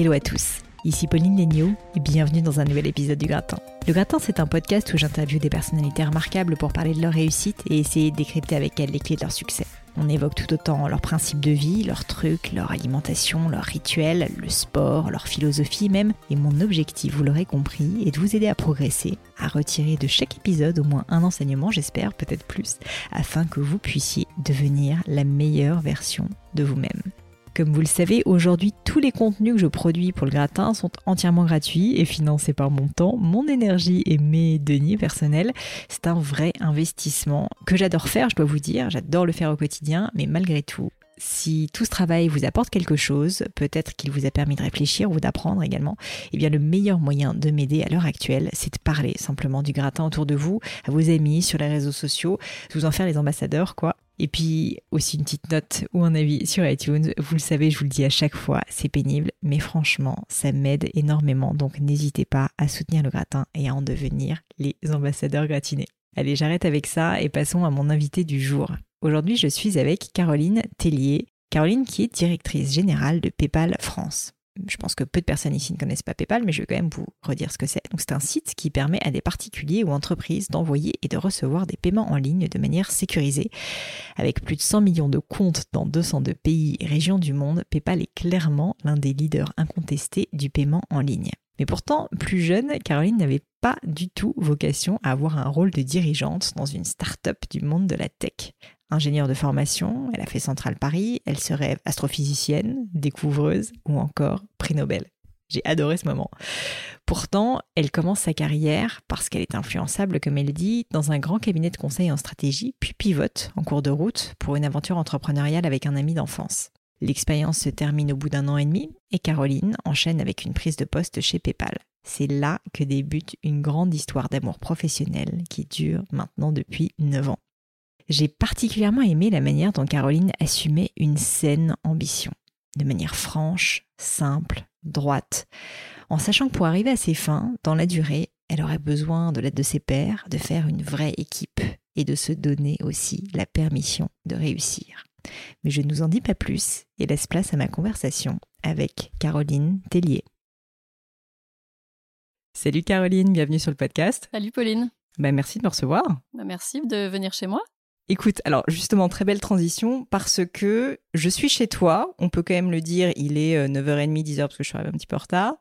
Hello à tous, ici Pauline Léniaud et bienvenue dans un nouvel épisode du Gratin. Le Gratin, c'est un podcast où j'interviewe des personnalités remarquables pour parler de leur réussite et essayer de décrypter avec elles les clés de leur succès. On évoque tout autant leurs principes de vie, leurs trucs, leur alimentation, leurs rituels, le sport, leur philosophie même. Et mon objectif, vous l'aurez compris, est de vous aider à progresser, à retirer de chaque épisode au moins un enseignement, j'espère, peut-être plus, afin que vous puissiez devenir la meilleure version de vous-même. Comme vous le savez, aujourd'hui, tous les contenus que je produis pour le gratin sont entièrement gratuits et financés par mon temps, mon énergie et mes deniers personnels. C'est un vrai investissement que j'adore faire, je dois vous dire. J'adore le faire au quotidien, mais malgré tout, si tout ce travail vous apporte quelque chose, peut-être qu'il vous a permis de réfléchir ou d'apprendre également, eh bien le meilleur moyen de m'aider à l'heure actuelle, c'est de parler simplement du gratin autour de vous, à vos amis, sur les réseaux sociaux, de vous en faire les ambassadeurs, quoi. Et puis aussi une petite note ou un avis sur iTunes. Vous le savez, je vous le dis à chaque fois, c'est pénible, mais franchement, ça m'aide énormément. Donc n'hésitez pas à soutenir le gratin et à en devenir les ambassadeurs gratinés. Allez, j'arrête avec ça et passons à mon invité du jour. Aujourd'hui, je suis avec Caroline Tellier. Caroline qui est directrice générale de PayPal France je pense que peu de personnes ici ne connaissent pas PayPal, mais je vais quand même vous redire ce que c'est. C'est un site qui permet à des particuliers ou entreprises d'envoyer et de recevoir des paiements en ligne de manière sécurisée. Avec plus de 100 millions de comptes dans 202 pays et régions du monde, PayPal est clairement l'un des leaders incontestés du paiement en ligne. Mais pourtant, plus jeune, Caroline n'avait pas du tout vocation à avoir un rôle de dirigeante dans une start-up du monde de la tech ingénieure de formation, elle a fait Centrale Paris, elle serait astrophysicienne, découvreuse ou encore prix Nobel. J'ai adoré ce moment. Pourtant, elle commence sa carrière parce qu'elle est influençable, comme elle dit, dans un grand cabinet de conseil en stratégie, puis pivote en cours de route pour une aventure entrepreneuriale avec un ami d'enfance. L'expérience se termine au bout d'un an et demi et Caroline enchaîne avec une prise de poste chez PayPal. C'est là que débute une grande histoire d'amour professionnel qui dure maintenant depuis 9 ans. J'ai particulièrement aimé la manière dont Caroline assumait une saine ambition, de manière franche, simple, droite, en sachant que pour arriver à ses fins, dans la durée, elle aurait besoin de l'aide de ses pairs, de faire une vraie équipe et de se donner aussi la permission de réussir. Mais je ne vous en dis pas plus et laisse place à ma conversation avec Caroline Tellier. Salut Caroline, bienvenue sur le podcast. Salut Pauline. Ben, merci de me recevoir. Bah, merci de venir chez moi. Écoute, alors justement, très belle transition parce que je suis chez toi, on peut quand même le dire, il est 9h30, 10h parce que je suis arrivée un petit peu en retard.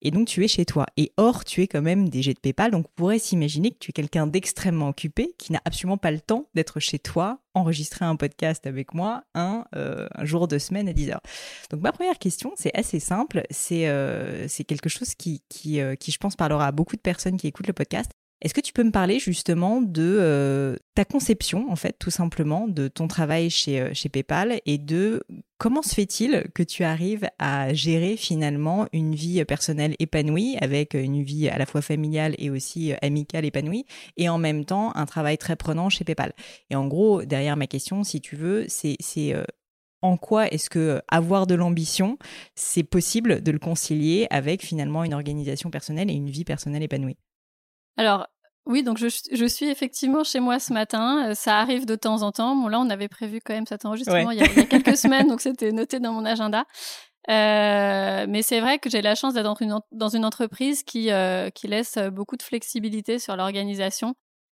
Et donc tu es chez toi. Et or, tu es quand même DG de PayPal, donc on pourrait s'imaginer que tu es quelqu'un d'extrêmement occupé, qui n'a absolument pas le temps d'être chez toi, enregistrer un podcast avec moi un, euh, jour de semaine à 10h. Donc ma première question, c'est assez simple, c'est euh, quelque chose euh, qui, je pense, parlera à beaucoup de personnes qui écoutent le podcast. Est-ce que tu peux me parler justement de euh, ta conception, en fait, tout simplement, de ton travail chez, euh, chez PayPal et de comment se fait-il que tu arrives à gérer finalement une vie personnelle épanouie avec une vie à la fois familiale et aussi euh, amicale épanouie et en même temps un travail très prenant chez PayPal? Et en gros, derrière ma question, si tu veux, c'est en quoi est-ce que avoir de l'ambition, c'est possible de le concilier avec finalement une organisation personnelle et une vie personnelle épanouie? Alors, oui, donc je, suis effectivement chez moi ce matin. Euh, ça arrive de temps en temps. Bon, là, on avait prévu quand même cet enregistrement il, y a, quelques semaines, donc c'était noté dans mon agenda. Euh, mais c'est vrai que j'ai la chance d'être dans une, dans une entreprise qui, euh, qui laisse beaucoup de flexibilité sur l'organisation.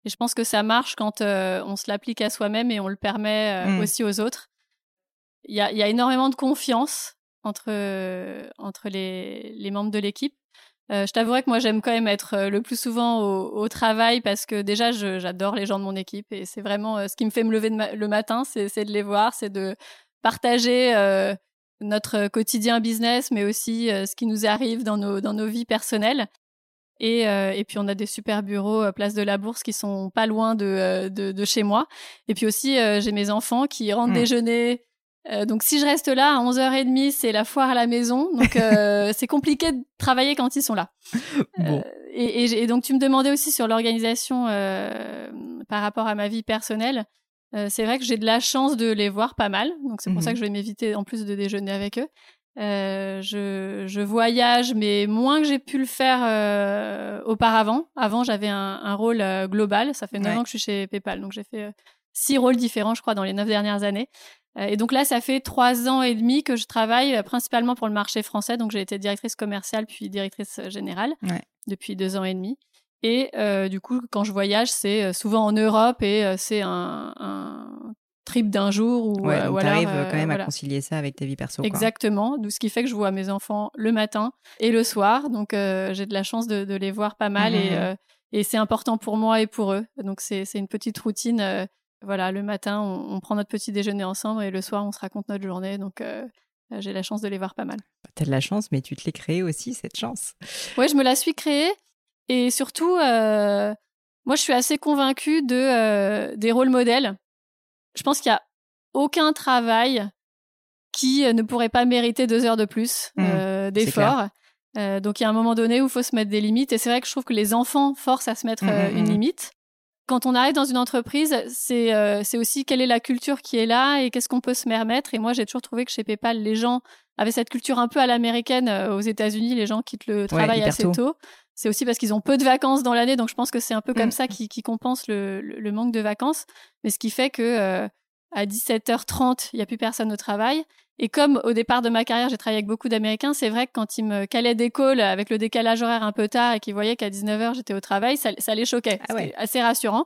Et je pense que ça marche quand on se l'applique à soi-même et on le permet mmh. aussi aux autres. Il y a, y a, énormément de confiance entre, entre les, les membres de l'équipe. Euh, je t'avouerais que moi j'aime quand même être euh, le plus souvent au, travail parce que déjà j'adore les gens de mon équipe et c'est vraiment euh, ce qui me fait me lever le matin, c'est de les voir, c'est de partager notre quotidien business, mais aussi ce qui nous arrive dans nos, dans nos vies personnelles. Et, et puis on a des super bureaux place de la Bourse qui sont pas loin de, de, de chez moi. Et puis aussi j'ai mes enfants qui rentrent mmh. déjeuner euh, donc si je reste là à 11h30, c'est la foire à la maison. Donc euh, c'est compliqué de travailler quand ils sont là. Euh, et, donc tu me demandais aussi sur l'organisation par rapport à ma vie personnelle. c'est vrai que j'ai de la chance de les voir pas mal. Donc c'est pour ça mhm. que je vais m'éviter en plus de déjeuner avec eux. Je, voyage, mais moins que j'ai pu le faire auparavant. Avant, j'avais un, rôle global. Ça fait 9 ans que je suis chez PayPal, donc j'ai fait six rôles différents, je crois, dans les neuf dernières années. et donc là, ça fait trois ans et demi que je travaille principalement pour le marché français. Donc j'ai été directrice commerciale puis directrice générale depuis deux ans et demi. Et du coup, quand je voyage, c'est souvent en Europe et c'est un, un, trip d'un jour. Ou, ouais, euh, arrives quand même à concilier ça avec ta vie perso. Exactement. Quoi. Ce qui fait que je vois mes enfants le matin et le soir. Donc j'ai de la chance de, de, les voir pas mal et, mmh et c'est important pour moi et pour eux. Donc c'est une petite routine. Voilà, le matin, on, on, prend notre petit déjeuner ensemble et le soir, on se raconte notre journée. Donc j'ai la chance de les voir pas mal. T'as de la chance, mais tu te l'es créée aussi, cette chance. Ouais, je me la suis créée. Et surtout, euh, moi, je suis assez convaincue de, euh, des rôles modèles. Je pense qu'il n'y a aucun travail qui euh, ne pourrait pas mériter deux heures de plus mmh, d'effort. donc, il y a un moment donné où il faut se mettre des limites. Et c'est vrai que je trouve que les enfants forcent à se mettre mmh, mmh, une limite quand on arrive dans une entreprise, c'est aussi quelle est la culture qui est là et qu'est-ce qu'on peut se permettre. Et moi, j'ai toujours trouvé que chez PayPal, les gens avaient cette culture un peu à l'américaine. aux États-Unis, les gens quittent le travail assez tôt c'est aussi parce qu'ils ont peu de vacances dans l'année, donc je pense que c'est un peu comme mm. ça qui, compense le, manque de vacances. Mais ce qui fait que euh, à 17h30, il n'y a plus personne au travail. Et comme au départ de ma carrière, j'ai travaillé avec beaucoup d'Américains, c'est vrai que quand ils me calaient des calls avec le décalage horaire un peu tard et qu'ils voyaient qu'à 19h j'étais au travail, ça, les choquait. Ah C'était assez rassurant.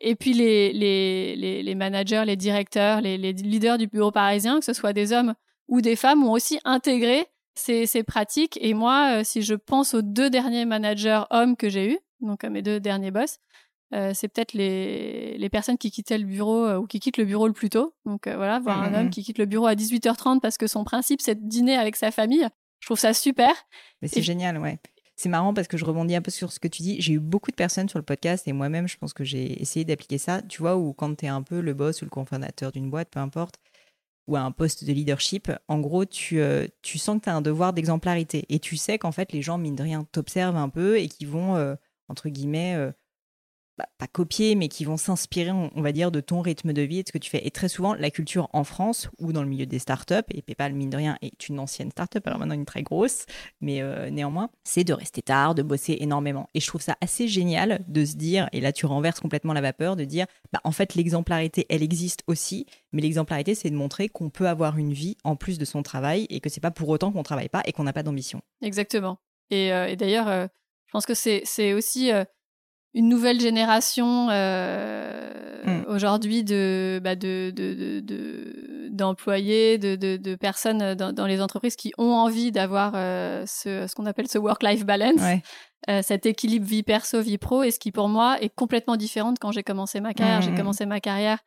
Et puis les, les, les, managers, les directeurs, les, les leaders du bureau parisien, que ce soit des hommes ou des femmes, ont aussi intégré c'est pratique. Et moi, euh, si je pense aux deux derniers managers hommes que j'ai eus, donc à mes deux derniers boss, euh, c'est peut-être les, les, personnes qui quittaient le bureau euh, ou qui quittent le bureau le plus tôt. Donc voilà, voir un homme mmh. qui quitte le bureau à 18h30 parce que son principe c'est de dîner avec sa famille. Je trouve ça super. Mais c'est génial, ouais. C'est marrant parce que je rebondis un peu sur ce que tu dis. J'ai eu beaucoup de personnes sur le podcast et moi-même, je pense que j'ai essayé d'appliquer ça. Tu vois, où quand tu es un peu le boss ou le cofondateur d'une boîte, peu importe, ou à un poste de leadership, en gros, tu, euh, tu sens que tu as un devoir d'exemplarité. Et tu sais qu'en fait, les gens, mine de rien, t'observent un peu et qui vont, euh, entre guillemets, euh, bah, pas copier, mais qui vont s'inspirer, on, va dire, de ton rythme de vie et de ce que tu fais. Et très souvent, la culture en France ou dans le milieu des startups, et PayPal, mine de rien, est une ancienne startup, alors maintenant une très grosse, mais euh, néanmoins, c'est de rester tard, de bosser énormément. Et je trouve ça assez génial de se dire, et là tu renverses complètement la vapeur, de dire, bah, en fait, l'exemplarité, elle existe aussi, mais l'exemplarité, c'est de montrer qu'on peut avoir une vie en plus de son travail et que c'est pas pour autant qu'on travaille pas et qu'on n'a pas d'ambition. Exactement. Et, euh, d'ailleurs, euh, je pense que c'est aussi une nouvelle génération euh, mm. aujourd'hui de, bah de, de, de, d'employés, de, de, de, personnes dans, dans, les entreprises qui ont envie d'avoir euh, ce, ce qu'on appelle ce work-life balance, euh, cet équilibre vie perso, vie pro, et ce qui pour moi est complètement différent de quand j'ai commencé ma carrière. J'ai mm. commencé ma carrière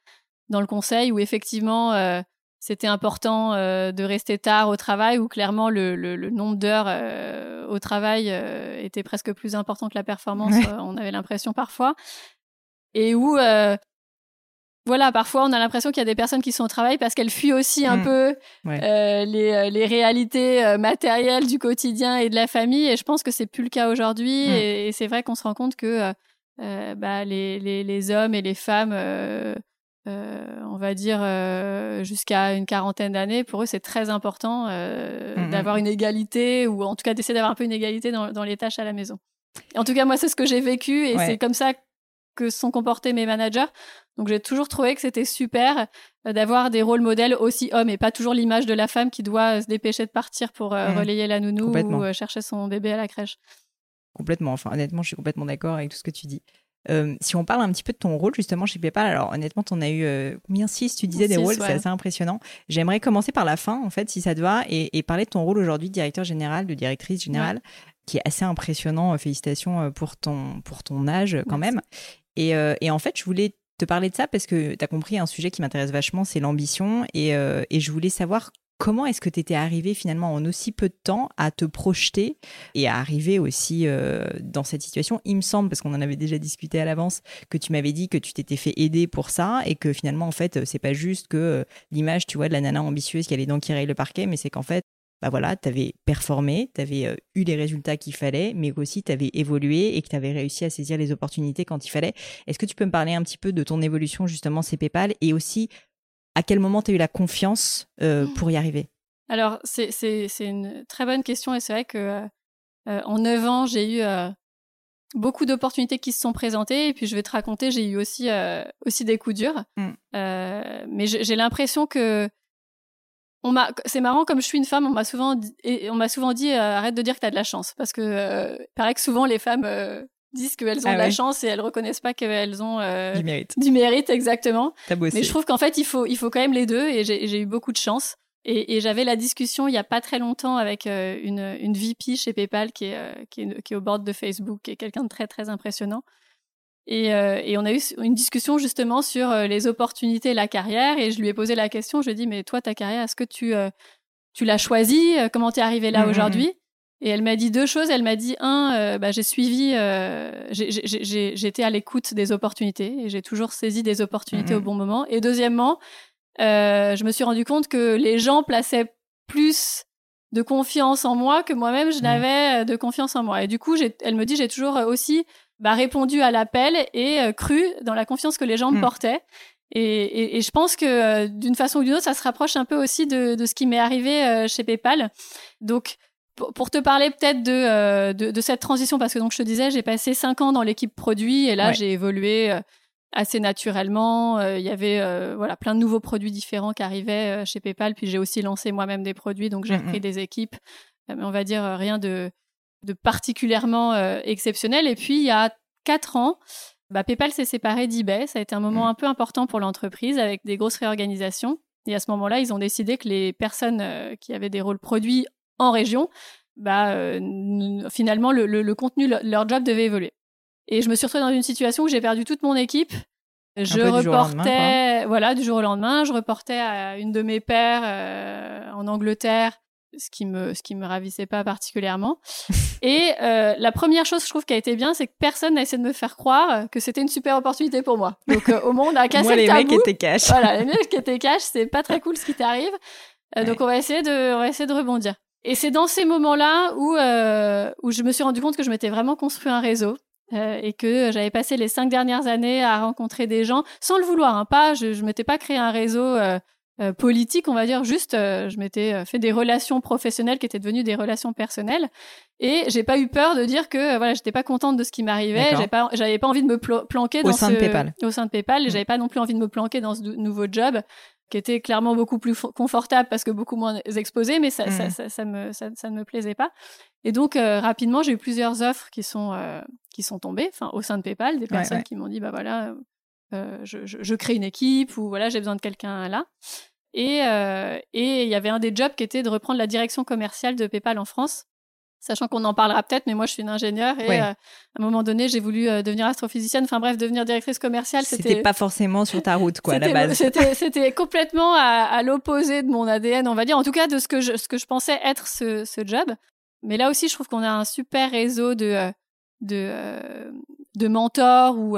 dans le conseil où effectivement euh, c'était important euh, de rester tard au travail, où clairement le, le, nombre d'heures euh, au travail euh, était presque plus important que la performance, on avait l'impression parfois. Et où, voilà, parfois on a l'impression qu'il y a des personnes qui sont au travail parce qu'elles fuient aussi un mmh. peu les, les, réalités matérielles du quotidien et de la famille. Et je pense que c'est plus le cas aujourd'hui. Mmh. Et, c'est vrai qu'on se rend compte que bah, les, les, les, hommes et les femmes euh, on va dire euh, jusqu'à une quarantaine d'années, pour eux c'est très important euh, mmh, mmh. d'avoir une égalité ou en tout cas d'essayer d'avoir un peu une égalité dans, les tâches à la maison. en tout cas moi c'est ce que j'ai vécu et c'est comme ça que sont comportés mes managers. Donc j'ai toujours trouvé que c'était super d'avoir des rôles modèles aussi hommes et pas toujours l'image de la femme qui doit se dépêcher de partir pour mmh. relayer la nounou ou chercher son bébé à la crèche. Complètement. Enfin, honnêtement, je suis complètement d'accord avec tout ce que tu dis. Euh, si on parle un petit peu de ton rôle justement chez PayPal, alors honnêtement, tu en as eu euh, combien? Six Tu disais des rôles, c'est assez impressionnant. J'aimerais commencer par la fin, en fait, si ça te va, et, parler de ton rôle aujourd'hui de directeur général, de directrice générale, qui est assez impressionnant. Félicitations euh, pour ton, pour ton âge quand même. Et, et, en fait, je voulais te parler de ça parce que tu as compris un sujet qui m'intéresse vachement, c'est l'ambition. Et, et je voulais savoir Comment est-ce que tu étais arrivé finalement en aussi peu de temps à te projeter et à arriver aussi euh, dans cette situation? Il me semble, parce qu'on en avait déjà discuté à l'avance, que tu m'avais dit que tu t'étais fait aider pour ça et que finalement, en fait, c'est pas juste que euh, l'image, tu vois, de la nana ambitieuse qui a les dents qui rayent le parquet, mais c'est qu'en fait, bah voilà, tu avais performé, tu avais euh, eu les résultats qu'il fallait, mais aussi tu avais évolué et que tu avais réussi à saisir les opportunités quand il fallait. Est-ce que tu peux me parler un petit peu de ton évolution justement chez PayPal et aussi à quel moment tu as eu la confiance euh, pour y arriver? Alors, c'est une très bonne question et c'est vrai que euh, euh, en 9 ans, j'ai eu beaucoup d'opportunités qui se sont présentées. Et puis, je vais te raconter, j'ai eu aussi, aussi des coups durs. Mm. mais j'ai l'impression que on m'a, c'est marrant comme je suis une femme, on m'a souvent dit, on m'a souvent dit arrête de dire que tu as de la chance parce que paraît que souvent les femmes disent qu'elles ont ah de la chance et elles reconnaissent pas qu'elles ont du mérite. Du mérite exactement. Mais je trouve qu'en fait il faut il faut quand même les deux et j'ai eu beaucoup de chance. Et, j'avais la discussion il y a pas très longtemps avec euh, une, une VP chez PayPal qui est, euh, qui est, qui est au bord de Facebook, qui est quelqu'un de très très impressionnant. Et, euh, et, on a eu une discussion justement sur les opportunités et la carrière. Et je lui ai posé la question, je lui ai dit, mais toi, ta carrière, est-ce que tu, tu l'as choisie? Comment tu es arrivé là mmh, mmh, mmh. aujourd'hui? Et elle m'a dit deux choses. Elle m'a dit, un, bah, j'ai suivi, j'étais à l'écoute des opportunités et j'ai toujours saisi des opportunités au bon moment. Et deuxièmement, euh, je me suis rendu compte que les gens plaçaient plus de confiance en moi que moi-même je n'avais euh, de confiance en moi. Et du coup, elle me dit, j'ai toujours euh, aussi bah, répondu à l'appel et cru dans la confiance que les gens me hmm. portaient. Et, je pense que d'une façon ou d'une autre, ça se rapproche un peu aussi de, ce qui m'est arrivé chez PayPal. Donc, pour, te parler peut-être de, de, cette transition, parce que donc je te disais, j'ai passé cinq ans dans l'équipe produit et là, j'ai évolué assez naturellement. Euh, il y avait euh, voilà plein de nouveaux produits différents qui arrivaient euh, chez PayPal. Puis j'ai aussi lancé moi-même des produits, donc j'ai mmh repris des équipes. mais on va dire rien de, de particulièrement exceptionnel. Et puis il y a quatre ans, bah, PayPal s'est séparé d'eBay. Ça a été un moment mmh. un peu important pour l'entreprise avec des grosses réorganisations. Et à ce moment-là, ils ont décidé que les personnes qui avaient des rôles produits en région, bah, finalement, le, le, contenu, leur job devait évoluer. Et je me suis retrouvée dans une situation où j'ai perdu toute mon équipe. Je reportais, voilà, du jour au lendemain, je reportais à une de mes pères euh, en Angleterre, ce qui me, ce qui me ravissait pas particulièrement. et euh, la première chose, je trouve, qui a été bien, c'est que personne n'a essayé de me faire croire que c'était une super opportunité pour moi. Donc euh, au moins, on a cassé moi, le tabou. mecs étaient cash. Voilà, les mecs qui étaient cash, c'est pas très cool ce qui t'arrive. Donc on va essayer de, on va essayer de rebondir. Et c'est dans ces moments-là où, où je me suis rendu compte que je m'étais vraiment construit un réseau euh, et que j'avais passé les cinq dernières années à rencontrer des gens sans le vouloir. Hein, pas, je, je m'étais pas créé un réseau euh, euh politique, on va dire. Juste, euh, je m'étais fait des relations professionnelles qui étaient devenues des relations personnelles. Et j'ai pas eu peur de dire que voilà, j'étais pas contente de ce qui m'arrivait. J'avais pas, j'avais pas envie de me planquer au dans sein ce, de PayPal. Au sein de PayPal, et mm. j'avais pas non plus envie de me planquer dans ce nouveau job qui était clairement beaucoup plus confortable parce que beaucoup moins exposé, mais ça, ça, mmh. ça, me, ça, ne me plaisait pas. Et donc, euh, rapidement, j'ai eu plusieurs offres qui sont, euh, qui sont tombées enfin, au sein de PayPal, des personnes qui m'ont dit, bah voilà, euh, je, je, je, crée une équipe ou voilà, j'ai besoin de quelqu'un là. Et et il y avait un des jobs qui était de reprendre la direction commerciale de PayPal en France sachant qu'on en parlera peut-être, mais moi je suis une ingénieure et euh, à un moment donné j'ai voulu euh, devenir astrophysicienne, enfin bref, devenir directrice commerciale. C'était pas forcément sur ta route quoi à la base. C'était complètement à, l'opposé de mon ADN, on va dire, en tout cas de ce que je, ce que je pensais être ce, ce job. Mais là aussi je trouve qu'on a un super réseau de, euh, de, de mentors ou,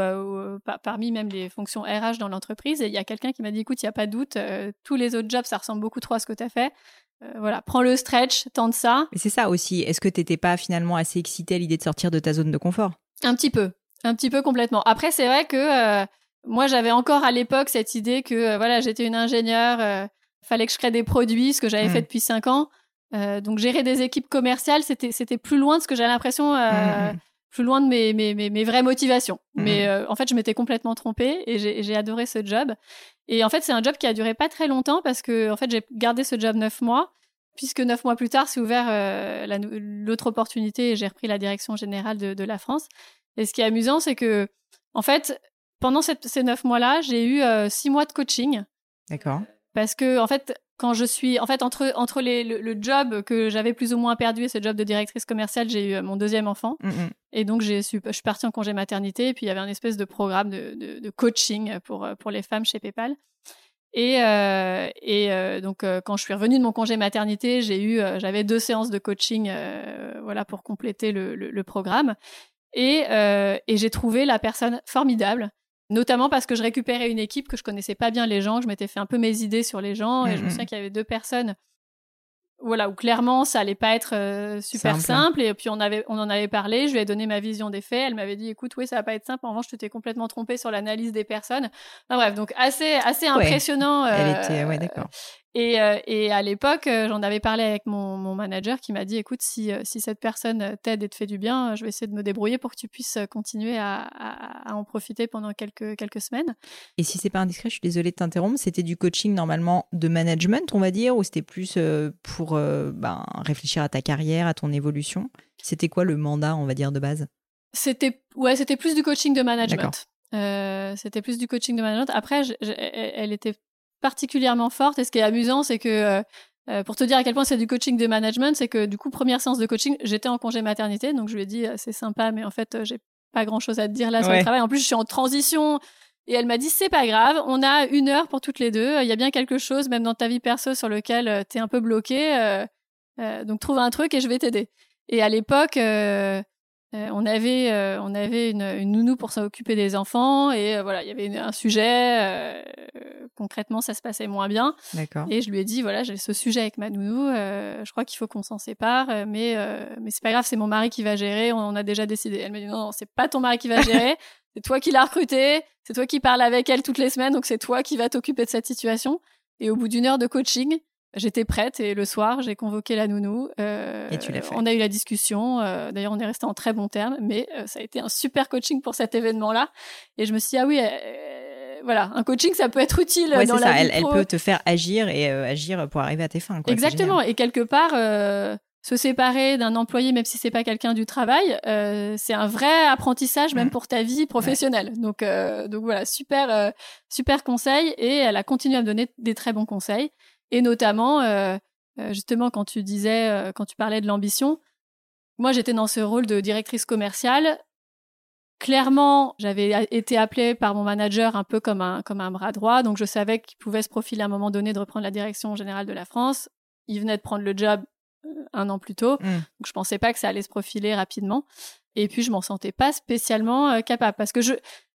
parmi même les fonctions RH dans l'entreprise. Et il y a quelqu'un qui m'a dit, écoute, il n'y a pas de doute, tous les autres jobs, ça ressemble beaucoup trop à ce que tu as fait. Euh, voilà, prends le stretch, tente ça. Mais c'est ça aussi. Est-ce que tu t'étais pas finalement assez excitée à l'idée de sortir de ta zone de confort? Un petit peu, un petit peu complètement. Après, c'est vrai que euh, moi, j'avais encore à l'époque cette idée que euh, voilà, j'étais une ingénieure, fallait que je crée des produits, ce que j'avais mmh. fait depuis cinq ans. donc gérer des équipes commerciales, c'était c'était plus loin de ce que j'avais l'impression. Mmh, mmh, plus loin de mes, mes, mes, vraies motivations. Mais en fait, je m'étais complètement trompée et j'ai adoré ce job. Et en fait, c'est un job qui a duré pas très longtemps parce que en fait, j'ai gardé ce job neuf mois, puisque neuf mois plus tard, c'est ouvert euh, l'autre opportunité et j'ai repris la direction générale de, de, la France. Et ce qui est amusant, c'est que en fait, pendant ces neuf mois-là, j'ai eu euh, six mois de coaching. D'accord. Parce que en fait, quand je suis, en fait, entre entre les, le, job que j'avais plus ou moins perdu et ce job de directrice commerciale, j'ai eu euh, mon deuxième enfant. Mm, mm. Et donc, j'ai je suis partie en congé maternité. Et puis, il y avait un espèce de programme de, de, coaching pour, euh, pour les femmes chez PayPal. Et, euh, et donc, quand je suis revenue de mon congé maternité, j'ai eu, j'avais deux séances de coaching, voilà, pour compléter le, le, le programme. Et, et j'ai trouvé la personne formidable Notamment parce que je récupérais une équipe que je connaissais pas bien les gens, je m'étais fait un peu mes idées sur les gens et je me souviens qu'il y avait deux personnes voilà où clairement ça allait pas être euh, super simple. et puis on avait on en avait parlé je lui ai donné ma vision des faits elle m'avait dit écoute oui ça va pas être simple en revanche tu t'es complètement trompé sur l'analyse des personnes. Enfin, bref donc assez assez impressionnant elle était ouais d'accord Et, euh, et à l'époque, euh, j'en avais parlé avec mon, mon manager qui m'a dit écoute, si, euh, si cette personne t'aide et te fait du bien, je vais essayer de me débrouiller pour que tu puisses continuer à, à, en profiter pendant quelques, quelques semaines. Et si c'est pas indiscret, je suis désolée de t'interrompre, c'était du coaching normalement de management, on va dire, ou c'était plus pour ben, réfléchir à ta carrière, à ton évolution? C'était quoi le mandat, on va dire, de base? C'était ouais, c'était plus du coaching de management. Euh, c'était plus du coaching de management. Après, elle était particulièrement forte. Et ce qui est amusant, c'est que euh, euh, pour te dire à quel point c'est du coaching de management, c'est que du coup, première séance de coaching, j'étais en congé maternité, donc je lui ai dit c'est sympa, mais en fait, j'ai pas grand chose à te dire là sur le travail. En plus, je suis en transition. Et elle m'a dit c'est pas grave, on a une heure pour toutes les deux. Il y a bien quelque chose, même dans ta vie perso, sur lequel tu es un peu bloqué. donc trouve un truc et je vais t'aider. Et à l'époque, euh, on avait, euh, on avait une, une, nounou pour s'occuper des enfants et euh, voilà, il y avait un sujet. concrètement, ça se passait moins bien. Et je lui ai dit voilà, j'ai ce sujet avec ma nounou. je crois qu'il faut qu'on s'en sépare, mais mais c'est pas grave, c'est mon mari qui va gérer. On, a déjà décidé. Elle m'a dit non, non, c'est pas ton mari qui va gérer. c'est toi qui l'as recruté. C'est toi qui parles avec elle toutes les semaines, donc c'est toi qui vas t'occuper de cette situation. Et au bout d'une heure de coaching, J'étais prête et le soir, j'ai convoqué la nounou. Euh, et tu l'as fait. On a eu la discussion. Euh, d'ailleurs, on est resté en très bons termes, mais euh, ça a été un super coaching pour cet événement-là. Et je me suis dit, ah oui, voilà, un coaching, ça peut être utile ouais, dans la ça. Elle, elle, peut te faire agir et agir pour arriver à tes fins. Quoi. Exactement. Et quelque part, se séparer d'un employé, même si c'est pas quelqu'un du travail, c'est un vrai apprentissage même pour ta vie professionnelle. Donc, donc voilà, super, super conseil. Et elle a continué à me donner des très bons conseils. Et notamment, euh, euh, justement, quand tu disais, euh, quand tu parlais de l'ambition, moi j'étais dans ce rôle de directrice commerciale. Clairement, j'avais été appelée par mon manager un peu comme un, comme un bras droit, donc je savais qu'il pouvait se profiler à un moment donné de reprendre la direction générale de la France. Il venait de prendre le job un an plus tôt, mmh. donc je pensais pas que ça allait se profiler rapidement. Et puis je m'en sentais pas spécialement capable parce que je,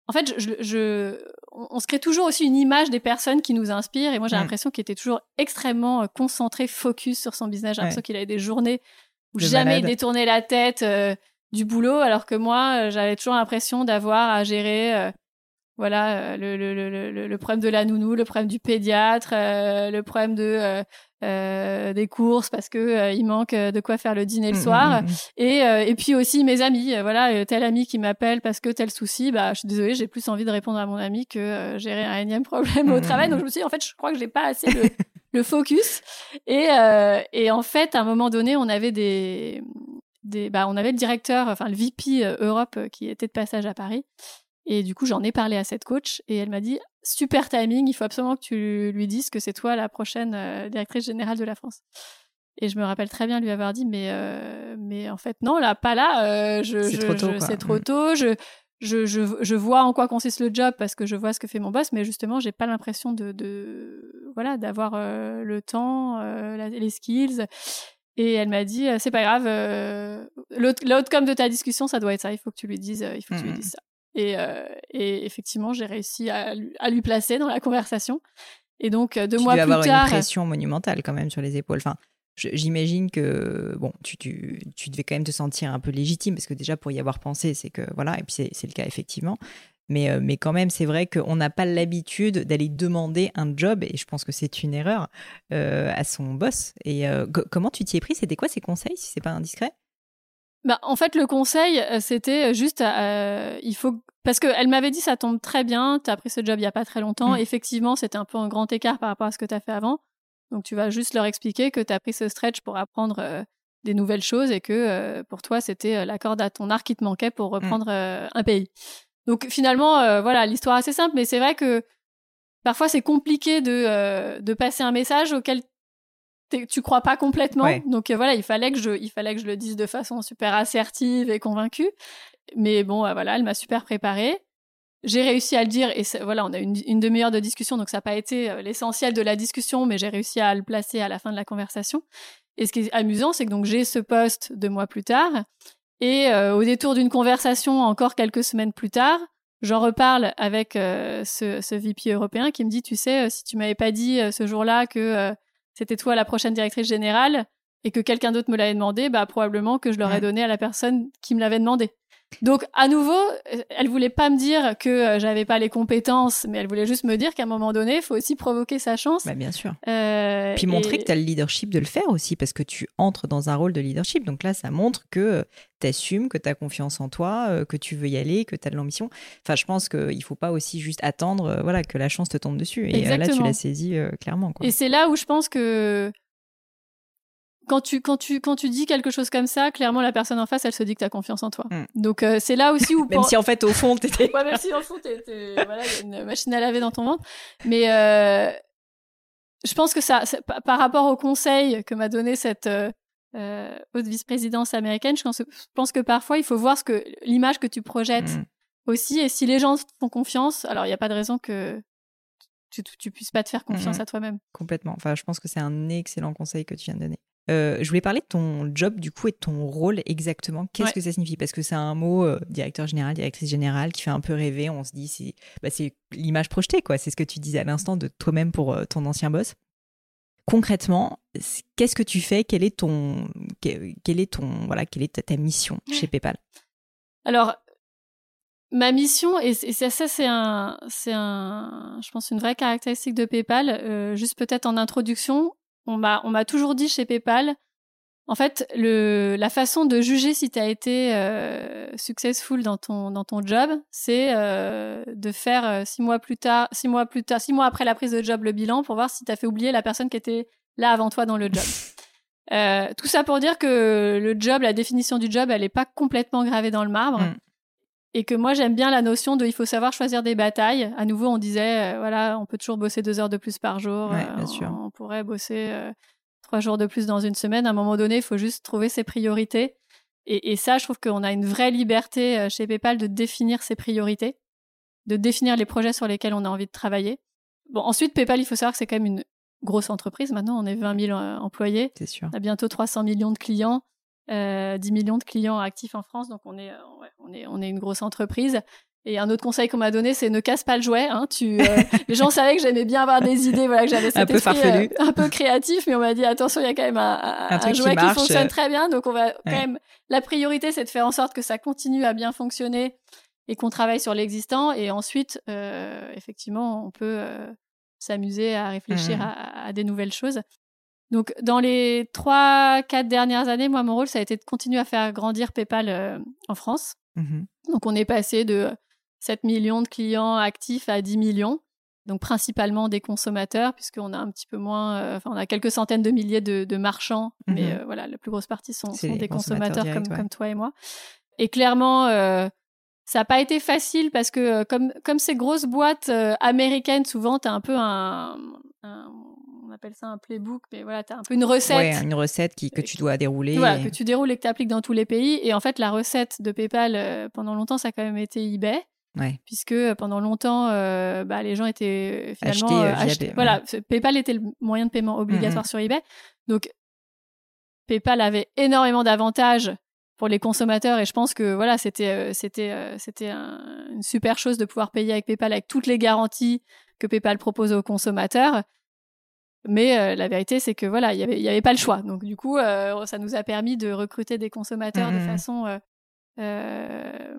en fait, je, on, se crée toujours aussi une image des personnes qui nous inspirent. Et moi, j'ai mm. l'impression qu'il était toujours extrêmement euh, concentré, focus sur son business. J'ai l'impression qu'il avait des journées où jamais il détournait la tête euh, du boulot, alors que moi, euh, j'avais toujours l'impression d'avoir à gérer voilà le, le, le, le, problème de la nounou, le problème du pédiatre, le problème de euh, des courses parce que euh, il manque euh, de quoi faire le dîner le mmh, soir. mmh, mmh, et et puis aussi mes amis voilà tel ami qui m'appelle parce que tel souci bah je suis désolée j'ai plus envie de répondre à mon ami que gérer un énième problème au travail. Donc je me suis dit en fait je crois que j'ai pas assez le, le focus. Et et en fait à un moment donné on avait des des bah on avait le directeur enfin le VP Europe qui était de passage à Paris et du coup, j'en ai parlé à cette coach et elle m'a dit super timing, il faut absolument que tu lui dises que c'est toi la prochaine euh, directrice générale de la France. Et je me rappelle très bien lui avoir dit mais euh, mais en fait non là pas là, euh, je c'est trop tôt, c'est trop mm. tôt, je je, je, je vois en quoi consiste le job parce que je vois ce que fait mon boss, mais justement, j'ai pas l'impression de, de, voilà d'avoir le temps, les skills. Et elle m'a dit, c'est pas grave, l'outcome de ta discussion, ça doit être ça. Il faut que tu lui dises, il faut que tu lui mm, dises mm. ça. Euh, et, effectivement, j'ai réussi à, lui placer dans la conversation. Et donc, euh, deux mois plus avoir tard. une pression monumentale quand même sur les épaules. Enfin, j'imagine que bon, tu, tu, tu, devais quand même te sentir un peu légitime parce que déjà pour y avoir pensé, c'est que voilà, et puis c'est le cas effectivement. Mais, euh, mais quand même, c'est vrai qu'on n'a pas l'habitude d'aller demander un job, et je pense que c'est une erreur, à son boss. Et comment tu t'y es pris? C'était quoi ses conseils, si c'est pas indiscret? Bah, en fait, le conseil, euh, c'était juste, euh, il faut parce qu'elle m'avait dit ça tombe très bien, tu as pris ce job il y a pas très longtemps. Mm. Effectivement, c'était un peu un grand écart par rapport à ce que tu as fait avant. Donc tu vas juste leur expliquer que tu as pris ce stretch pour apprendre euh, des nouvelles choses et que pour toi, c'était la corde à ton arc qui te manquait pour mm. reprendre un pays. Donc finalement, voilà, l'histoire assez simple, mais c'est vrai que parfois c'est compliqué de, de passer un message auquel tu crois pas complètement. Donc euh, voilà, il fallait que je, il fallait que je le dise de façon super assertive et convaincue. Mais bon, euh, voilà, elle m'a super préparée. J'ai réussi à le dire et voilà, on a une, une demi-heure de discussion, donc ça n'a pas été euh, l'essentiel de la discussion, mais j'ai réussi à le placer à la fin de la conversation. Et ce qui est amusant, c'est que donc j'ai ce poste deux mois plus tard, et au détour d'une conversation encore quelques semaines plus tard, j'en reparle avec ce, ce VP européen qui me dit, tu sais, si tu m'avais pas dit ce jour-là que c'était toi la prochaine directrice générale et que quelqu'un d'autre me l'avait demandé, bah probablement que je l'aurais donné à la personne qui me l'avait demandé. Donc, à nouveau, euh, elle voulait pas me dire que euh, j'avais pas les compétences, mais elle voulait juste me dire qu'à un moment donné, il faut aussi provoquer sa chance. Bah, bien sûr. Euh, Puis montrer que tu as le leadership de le faire aussi, parce que tu entres dans un rôle de leadership. Donc là, ça montre que tu assumes, que tu as confiance en toi, que tu veux y aller, que tu as de l'ambition. Enfin, je pense qu'il faut pas aussi juste attendre voilà, que la chance te tombe dessus. Et là, tu l'as saisi clairement. Quoi. Et c'est là où je pense que quand tu, quand, tu, quand tu dis quelque chose comme ça, clairement, la personne en face, elle se dit que tu as confiance en toi. Mm. Donc, euh, c'est là aussi où. même si en fait, au fond, t'étais. ouais, même si au fond, t'étais. voilà, y a une machine à laver dans ton ventre. Mais euh, je pense que ça, par rapport au conseil que m'a donné cette euh, haute vice-présidence américaine, je pense, que parfois, il faut voir ce que l'image que tu projettes mm. aussi. Et si les gens te font confiance, alors il n'y a pas de raison que tu, tu, puisses pas te faire confiance mm, à toi-même. Complètement. Enfin, je pense que c'est un excellent conseil que tu viens de donner. Euh, je voulais parler de ton job du coup et de ton rôle exactement. Qu'est-ce que ça signifie? Parce que c'est un mot euh, directeur général, directrice générale qui fait un peu rêver. On se dit c'est bah, l'image projetée quoi. C'est ce que tu disais à l'instant de toi-même pour euh, ton ancien boss. Concrètement, qu'est-ce que tu fais? Quel est ton quel est ton voilà quelle est ta, mission chez PayPal? Alors ma mission et, ça, ça c'est un c'est un je pense une vraie caractéristique de PayPal. juste peut-être en introduction, on m'a toujours dit chez PayPal, en fait, le, la façon de juger si tu as été euh, successful dans ton, dans ton job, c'est euh, de faire euh, six mois plus tard, six mois plus tard, six mois après la prise de job, le bilan pour voir si tu as fait oublier la personne qui était là avant toi dans le job. Tout ça pour dire que le job, la définition du job, elle n'est pas complètement gravée dans le marbre. Mm et que moi j'aime bien la notion de il faut savoir choisir des batailles. À nouveau, on disait euh, voilà, on peut toujours bosser deux heures de plus par jour. Euh, on, pourrait bosser euh, trois jours de plus dans une semaine. À un moment donné, il faut juste trouver ses priorités. Et, ça, je trouve qu'on a une vraie liberté chez PayPal de définir ses priorités, de définir les projets sur lesquels on a envie de travailler. Bon, ensuite, PayPal, il faut savoir que c'est quand même une grosse entreprise. Maintenant, on est 20 000 employés. C'est sûr. On a bientôt 300 millions de clients. 10 euh, millions de clients actifs en France, donc on est, euh, on est, on est une grosse entreprise. Et un autre conseil qu'on m'a donné, c'est ne casse pas le jouet. Hein. Tu, euh, les gens savaient que j'aimais bien avoir des idées, voilà, que j'avais cet un peu farfelu. un peu créatif, mais on m'a dit attention, il y a quand même un, jouet qui, fonctionne très bien, donc on va quand même. La priorité, c'est de faire en sorte que ça continue à bien fonctionner et qu'on travaille sur l'existant. Et ensuite, effectivement, on peut s'amuser à réfléchir mmh. à, à, des nouvelles choses. Donc, dans les trois, quatre dernières années, moi, mon rôle, ça a été de continuer à faire grandir PayPal euh, en France. Mmh Donc, on est passé de 7 millions de clients actifs à 10 millions. Donc, principalement des consommateurs, puisqu'on a un petit peu moins, euh, enfin, on a quelques centaines de milliers de, marchands, mmh mais euh, voilà, la plus grosse partie sont, des consommateurs, comme, comme toi et moi. Et clairement, ça n'a pas été facile parce que comme, comme ces grosses boîtes américaines, souvent, tu as un peu un, on appelle ça un playbook, mais voilà, tu as un peu une recette. Ouais, une recette qui, que tu dois dérouler. Voilà, que tu déroules et que tu appliques dans tous les pays. Et en fait, la recette de PayPal, euh, pendant longtemps, ça a quand même été eBay. Ouais. Puisque euh, pendant longtemps, euh, bah, les gens étaient finalement achetés. Voilà, PayPal était le moyen de paiement obligatoire mm-hmm. sur eBay. Donc, PayPal avait énormément d'avantages pour les consommateurs et je pense que voilà c'était c'était c'était une super chose de pouvoir payer avec PayPal avec toutes les garanties que PayPal propose aux consommateurs mais euh, la vérité, c'est que voilà, il n'y avait, y avait pas le choix. Donc du coup, euh, ça nous a permis de recruter des consommateurs de mmh, mmh, mmh. façon euh,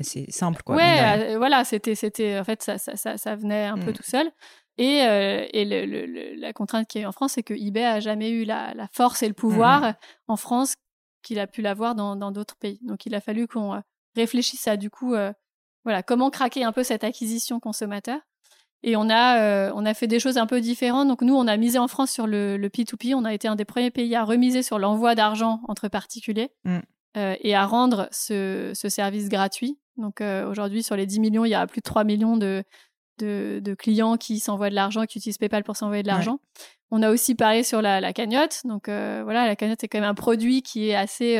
c'est simple quoi. Ouais, voilà, c'était, c'était, en fait, ça, ça, ça, ça venait un peu tout seul. Et, et le, la contrainte qui est en France, c'est que eBay a jamais eu la, la force et le pouvoir en France qu'il a pu l'avoir dans, dans d'autres pays. Donc il a fallu qu'on réfléchisse à du coup, voilà, comment craquer un peu cette acquisition consommateur. Et on a, euh, on a fait des choses un peu différentes. Donc nous, on a misé en France sur le, le P2P. On a été un des premiers pays à remiser sur l'envoi d'argent entre particuliers mm. euh, et à rendre ce, ce service gratuit. Donc euh, aujourd'hui, sur les 10 millions, il y a plus de 3 millions de, de, de clients qui s'envoient de l'argent, qui utilisent PayPal pour s'envoyer de l'argent. On a aussi parlé sur la, la cagnotte. Donc voilà, la cagnotte est quand même un produit qui est assez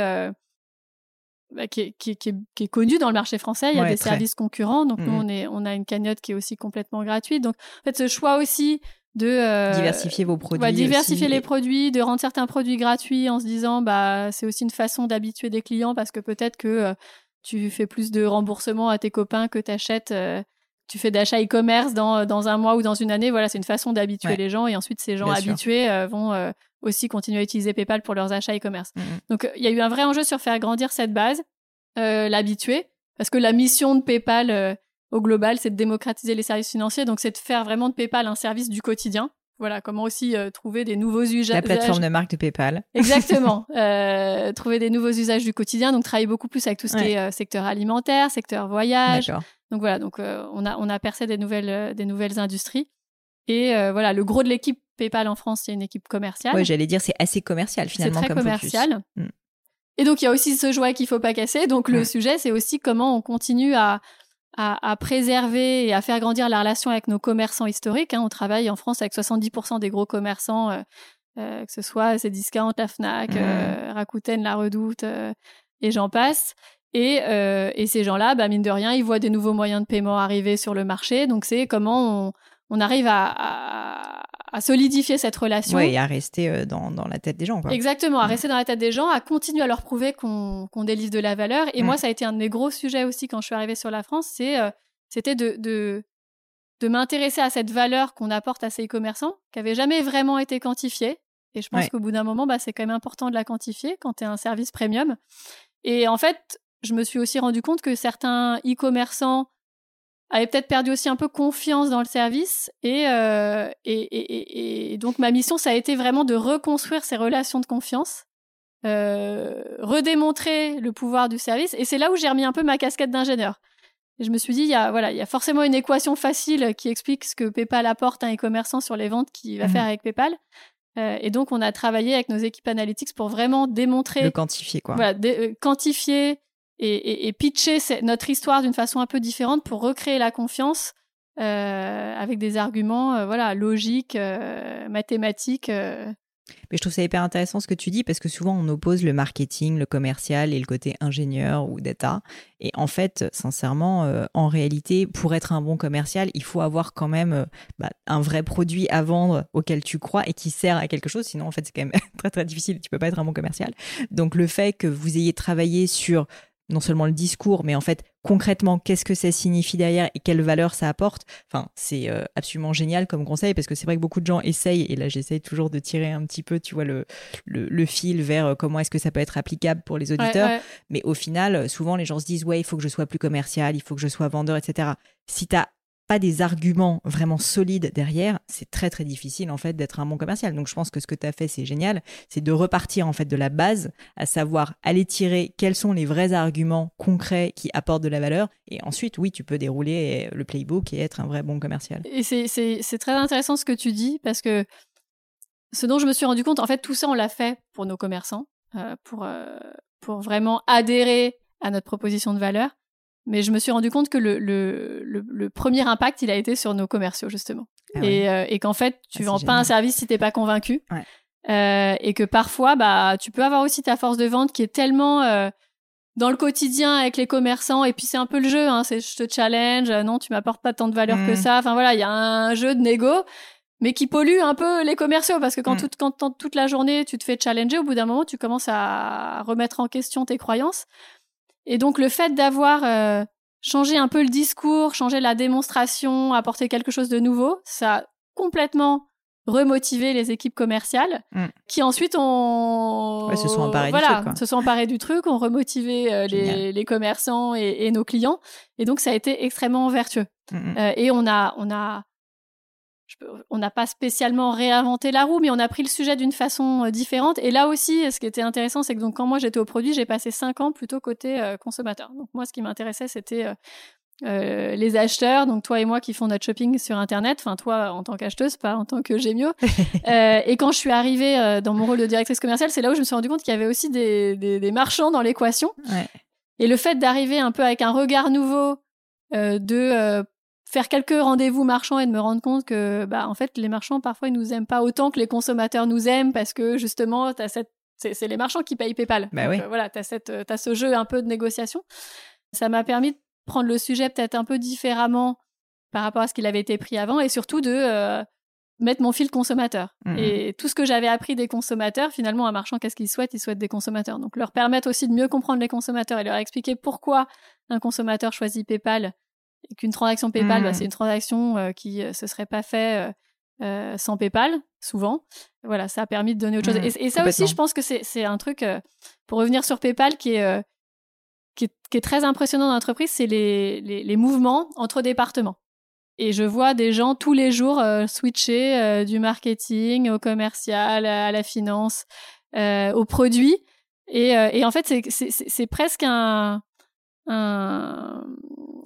bah, qui, est, qui, qui, est, connu dans le marché français. Il y a des services concurrents. Donc, nous, mmh on, est, on a une cagnotte qui est aussi complètement gratuite. Donc, en fait, ce choix aussi de euh, diversifier vos produits, diversifier les produits, de rendre certains produits gratuits en se disant bah c'est aussi une façon d'habituer des clients parce que peut-être que euh, tu fais plus de remboursement à tes copains que t'achètes euh, tu fais d'achat e-commerce dans, dans un mois ou dans une année voilà c'est une façon d'habituer les gens et ensuite ces gens habitués vont aussi continuer à utiliser PayPal pour leurs achats e-commerce. Mm, mm. Donc il y a eu un vrai enjeu sur faire grandir cette base. l'habitué, parce que la mission de PayPal au global, c'est de démocratiser les services financiers, donc c'est de faire vraiment de PayPal un service du quotidien. Voilà, comment aussi trouver des nouveaux usages. La plateforme de marque de PayPal. Exactement. trouver des nouveaux usages du quotidien, donc travailler beaucoup plus avec tout ce qui est secteur alimentaire, secteur voyage. Donc voilà, donc on a on a percé des nouvelles des nouvelles industries. Et voilà, le gros de l'équipe PayPal en France, c'est une équipe commerciale. Oui, j'allais dire, c'est assez commercial finalement. C'est très commercial. Mm. Et donc, il y a aussi ce joie qu'il faut pas casser. Donc, le sujet, c'est aussi comment on continue à, à, préserver et à faire grandir la relation avec nos commerçants historiques. Hein. On travaille en France avec 70% des gros commerçants, euh, euh, que ce soit Cdiscount, la Fnac, mmh. euh, Rakuten, La Redoute, et j'en passe. Et, et ces gens-là, bah, mine de rien, ils voient des nouveaux moyens de paiement arriver sur le marché. Donc, c'est comment on, on arrive à, à solidifier cette relation. Oui, et à rester euh, dans, dans, la tête des gens. Quoi. Exactement, à rester dans la tête des gens, à continuer à leur prouver qu'on délivre de la valeur. Et moi, mm. ça a été un de mes gros sujets aussi quand je suis arrivée sur la France, c'est euh, c'était de, de, de m'intéresser à cette valeur qu'on apporte à ces e-commerçants, qui n'avait jamais vraiment été quantifiée. Et je pense qu'au bout d'un moment, bah, c'est quand même important de la quantifier quand tu es un service premium. Et en fait, je me suis aussi rendu compte que certains e-commerçants avait peut-être perdu aussi un peu confiance dans le service. Euh, et, et, et, donc ma mission, ça a été vraiment de reconstruire ces relations de confiance, euh, redémontrer le pouvoir du service. Et c'est là où j'ai remis un peu ma casquette d'ingénieur. Et je me suis dit, il y a, voilà, il y a forcément une équation facile qui explique ce que PayPal apporte à un e-commerçant sur les ventes qu'il va mmh faire avec PayPal. Euh, et donc, on a travaillé avec nos équipes analytics pour vraiment démontrer. Le quantifier, quoi. Voilà, quantifier et, pitcher notre histoire d'une façon un peu différente pour recréer la confiance euh, avec des arguments euh, voilà logiques, euh, mathématiques. Mais je trouve ça hyper intéressant ce que tu dis parce que souvent on oppose le marketing, le commercial et le côté ingénieur ou data. Et en fait, sincèrement, en réalité, pour être un bon commercial, il faut avoir quand même bah, un vrai produit à vendre auquel tu crois et qui sert à quelque chose. Sinon, en fait, c'est quand même très très difficile. Tu peux pas être un bon commercial. Donc le fait que vous ayez travaillé sur non seulement le discours, mais en fait concrètement qu'est-ce que ça signifie derrière et quelle valeur ça apporte. Enfin, c'est euh, absolument génial comme conseil parce que c'est vrai que beaucoup de gens essayent, et là j'essaye toujours de tirer un petit peu, tu vois, le, le, fil vers euh, comment est-ce que ça peut être applicable pour les auditeurs. Mais au final, souvent les gens se disent, ouais, il faut que je sois plus commercial, il faut que je sois vendeur, etc. Si tu as pas des arguments vraiment solides derrière, c'est très très difficile en fait d'être un bon commercial. Donc je pense que ce que tu as fait c'est génial, c'est de repartir en fait de la base, à savoir aller tirer quels sont les vrais arguments concrets qui apportent de la valeur et ensuite oui, tu peux dérouler le playbook et être un vrai bon commercial. Et c'est très intéressant ce que tu dis parce que ce dont je me suis rendu compte, en fait tout ça on l'a fait pour nos commerçants, euh, pour, euh, pour vraiment adhérer à notre proposition de valeur. Mais je me suis rendu compte que le, le, le, premier impact, il a été sur nos commerciaux, justement. Ah et, euh, et qu'en fait, tu ah, vends pas un service si t'es pas convaincu. Ouais. Euh, et que parfois, bah, tu peux avoir aussi ta force de vente qui est tellement euh, dans le quotidien avec les commerçants. Et puis c'est un peu le jeu, hein, c'est je te challenge, euh, non, tu m'apportes pas tant de valeur que mmh. ça. Enfin voilà, il y a un jeu de négo, mais qui pollue un peu les commerciaux parce que quand, mmh. quand toute la journée tu te fais challenger, au bout d'un moment, tu commences à remettre en question tes croyances. Et donc le fait d'avoir euh, changé un peu le discours, changé la démonstration, apporté quelque chose de nouveau, ça a complètement remotivé les équipes commerciales mm. qui ensuite ont se sont emparées voilà, du truc, se sont emparées du truc, ont remotivé euh, les, les, commerçants et, et, nos clients et donc ça a été extrêmement vertueux. Mm, mm. Euh, et on a on a on n'a pas spécialement réinventé la roue, mais on a pris le sujet d'une façon euh, différente. Et là aussi, ce qui était intéressant, c'est que donc quand moi j'étais au produit, j'ai passé cinq ans plutôt côté euh, consommateur. Donc moi, ce qui m'intéressait, c'était euh, les acheteurs, donc toi et moi qui font notre shopping sur Internet, enfin toi en tant qu'acheteuse, pas en tant que Gémio. et quand je suis arrivée dans mon rôle de directrice commerciale, c'est là où je me suis rendu compte qu'il y avait aussi des, marchands dans l'équation. Et le fait d'arriver un peu avec un regard nouveau de faire quelques rendez-vous marchands et de me rendre compte que bah en fait les marchands parfois ils nous aiment pas autant que les consommateurs nous aiment parce que justement t'as cette c'est les marchands qui payent PayPal. Bah oui. Euh, voilà, t'as cette euh, as ce jeu un peu de négociation. Ça m'a permis de prendre le sujet peut-être un peu différemment par rapport à ce qu'il avait été pris avant et surtout de euh, mettre mon fil consommateur. Mmh et tout ce que j'avais appris des consommateurs, finalement, un marchand, qu'est-ce qu'il souhaite? Il souhaite des consommateurs. Donc, leur permettre aussi de mieux comprendre les consommateurs et leur expliquer pourquoi un consommateur choisit PayPal et qu'une transaction PayPal, bah, mmh. c'est une transaction euh, qui euh, se serait pas fait euh, sans PayPal, souvent. Voilà, ça a permis de donner autre chose. Mmh. Et, ça aussi, je pense que c'est un truc, pour revenir sur PayPal, qui est qui est, très impressionnant dans l'entreprise, c'est les, les, mouvements entre départements. Et je vois des gens tous les jours euh, switcher euh, du marketing au commercial, à la finance, euh, au produit. Et, et en fait, c'est presque un, un,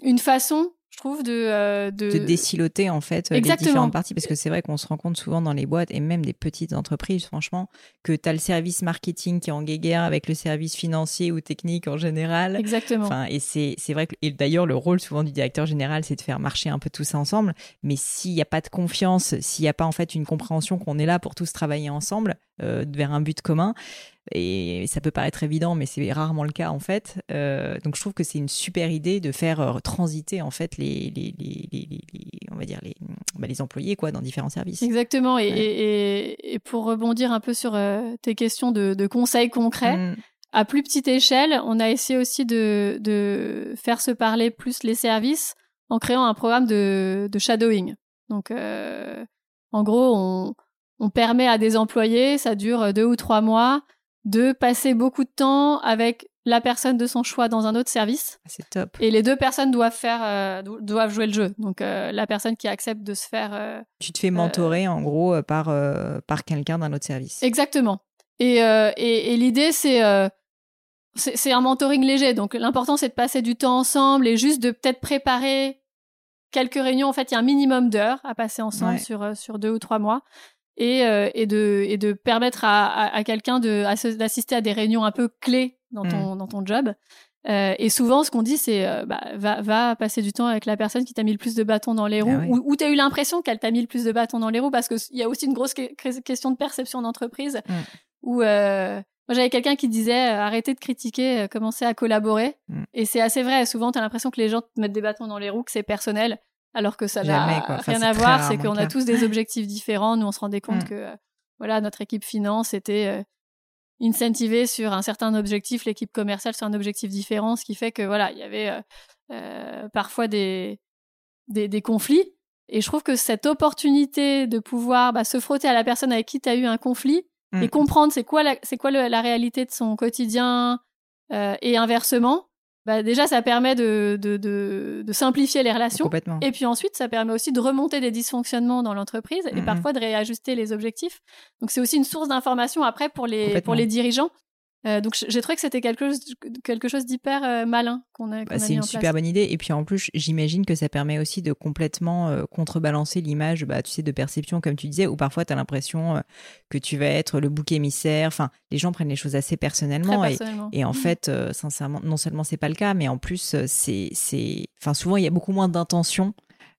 une façon je trouve, de, euh, de... de... déciloter en fait les différentes parties. Parce que c'est vrai qu'on se rend compte souvent dans les boîtes et même des petites entreprises, franchement, que tu as le service marketing qui est en guéguerre avec le service financier ou technique en général. Exactement. Enfin, et c'est vrai que, et d'ailleurs, le rôle souvent du directeur général, c'est de faire marcher un peu tout ça ensemble. Mais s'il n'y a pas de confiance, s'il n'y a pas en fait une compréhension qu'on est là pour tous travailler ensemble euh, vers un but commun, et ça peut paraître évident, mais c'est rarement le cas en fait. Euh, donc je trouve que c'est une super idée de faire euh, transiter en fait les, les, les, les on va dire les, bah, les employés quoi dans différents services. Exactement. Et, et, et, pour rebondir un peu sur euh, tes questions de, de conseils concrets. Mm. À plus petite échelle, on a essayé aussi de, de faire se parler plus les services en créant un programme de, de shadowing. Donc, en gros, on, on permet à des employés, ça dure deux ou trois mois, de passer beaucoup de temps avec la personne de son choix dans un autre service. Ah, c'est top. Et les deux personnes doivent faire, euh, doivent jouer le jeu. Donc euh, la personne qui accepte de se faire. Euh, tu te fais mentorer en gros par par quelqu'un d'un autre service. Exactement. Et et, et l'idée c'est c'est un mentoring léger. Donc l'important c'est de passer du temps ensemble et juste de peut-être préparer quelques réunions. En fait, il y a un minimum d'heures à passer ensemble sur sur deux ou trois mois et, euh, et, de, et de permettre à, à, quelqu'un d'assister à des réunions un peu clés dans ton, mm. dans ton job. Euh, et souvent, ce qu'on dit, c'est euh, bah, va, va passer du temps avec la personne qui t'a mis le plus de bâtons dans les roues, ah ou, ou tu as eu l'impression qu'elle t'a mis le plus de bâtons dans les roues, parce qu'il y a aussi une grosse question de perception d'entreprise, mm. où euh, moi j'avais quelqu'un qui disait euh, arrêtez de critiquer, commencez à collaborer. Mm. Et c'est assez vrai, souvent tu as l'impression que les gens te mettent des bâtons dans les roues, que c'est personnel alors que ça n'a rien à voir. C'est qu'on a tous des objectifs différents. Nous, on se rendait compte mm. que euh, voilà, notre équipe finance était euh, incentivée sur un certain objectif, l'équipe commerciale sur un objectif différent, ce qui fait que voilà, il y avait euh, parfois des, des, conflits. Et je trouve que cette opportunité de pouvoir bah, se frotter à la personne avec qui tu as eu un conflit mm. et comprendre c'est quoi la, c'est quoi la réalité de son quotidien et inversement, bah déjà ça permet de, de, de, de, simplifier les relations. Et puis ensuite, ça permet aussi de remonter des dysfonctionnements dans l'entreprise et parfois de réajuster les objectifs. Donc c'est aussi une source d'information après pour les, pour les dirigeants euh, donc j'ai trouvé que c'était quelque chose, quelque chose d'hyper euh, malin qu'on a. Bah, c'est une super bonne idée. Et puis en plus, j'imagine que ça permet aussi de complètement euh, contrebalancer l'image, bah, tu sais, de perception, comme tu disais, où parfois tu as l'impression que tu vas être le bouc émissaire. Enfin, les gens prennent les choses assez personnellement. Et, en mmh. fait, sincèrement, non seulement c'est pas le cas, mais en plus, c'est, enfin, souvent il y a beaucoup moins d'intention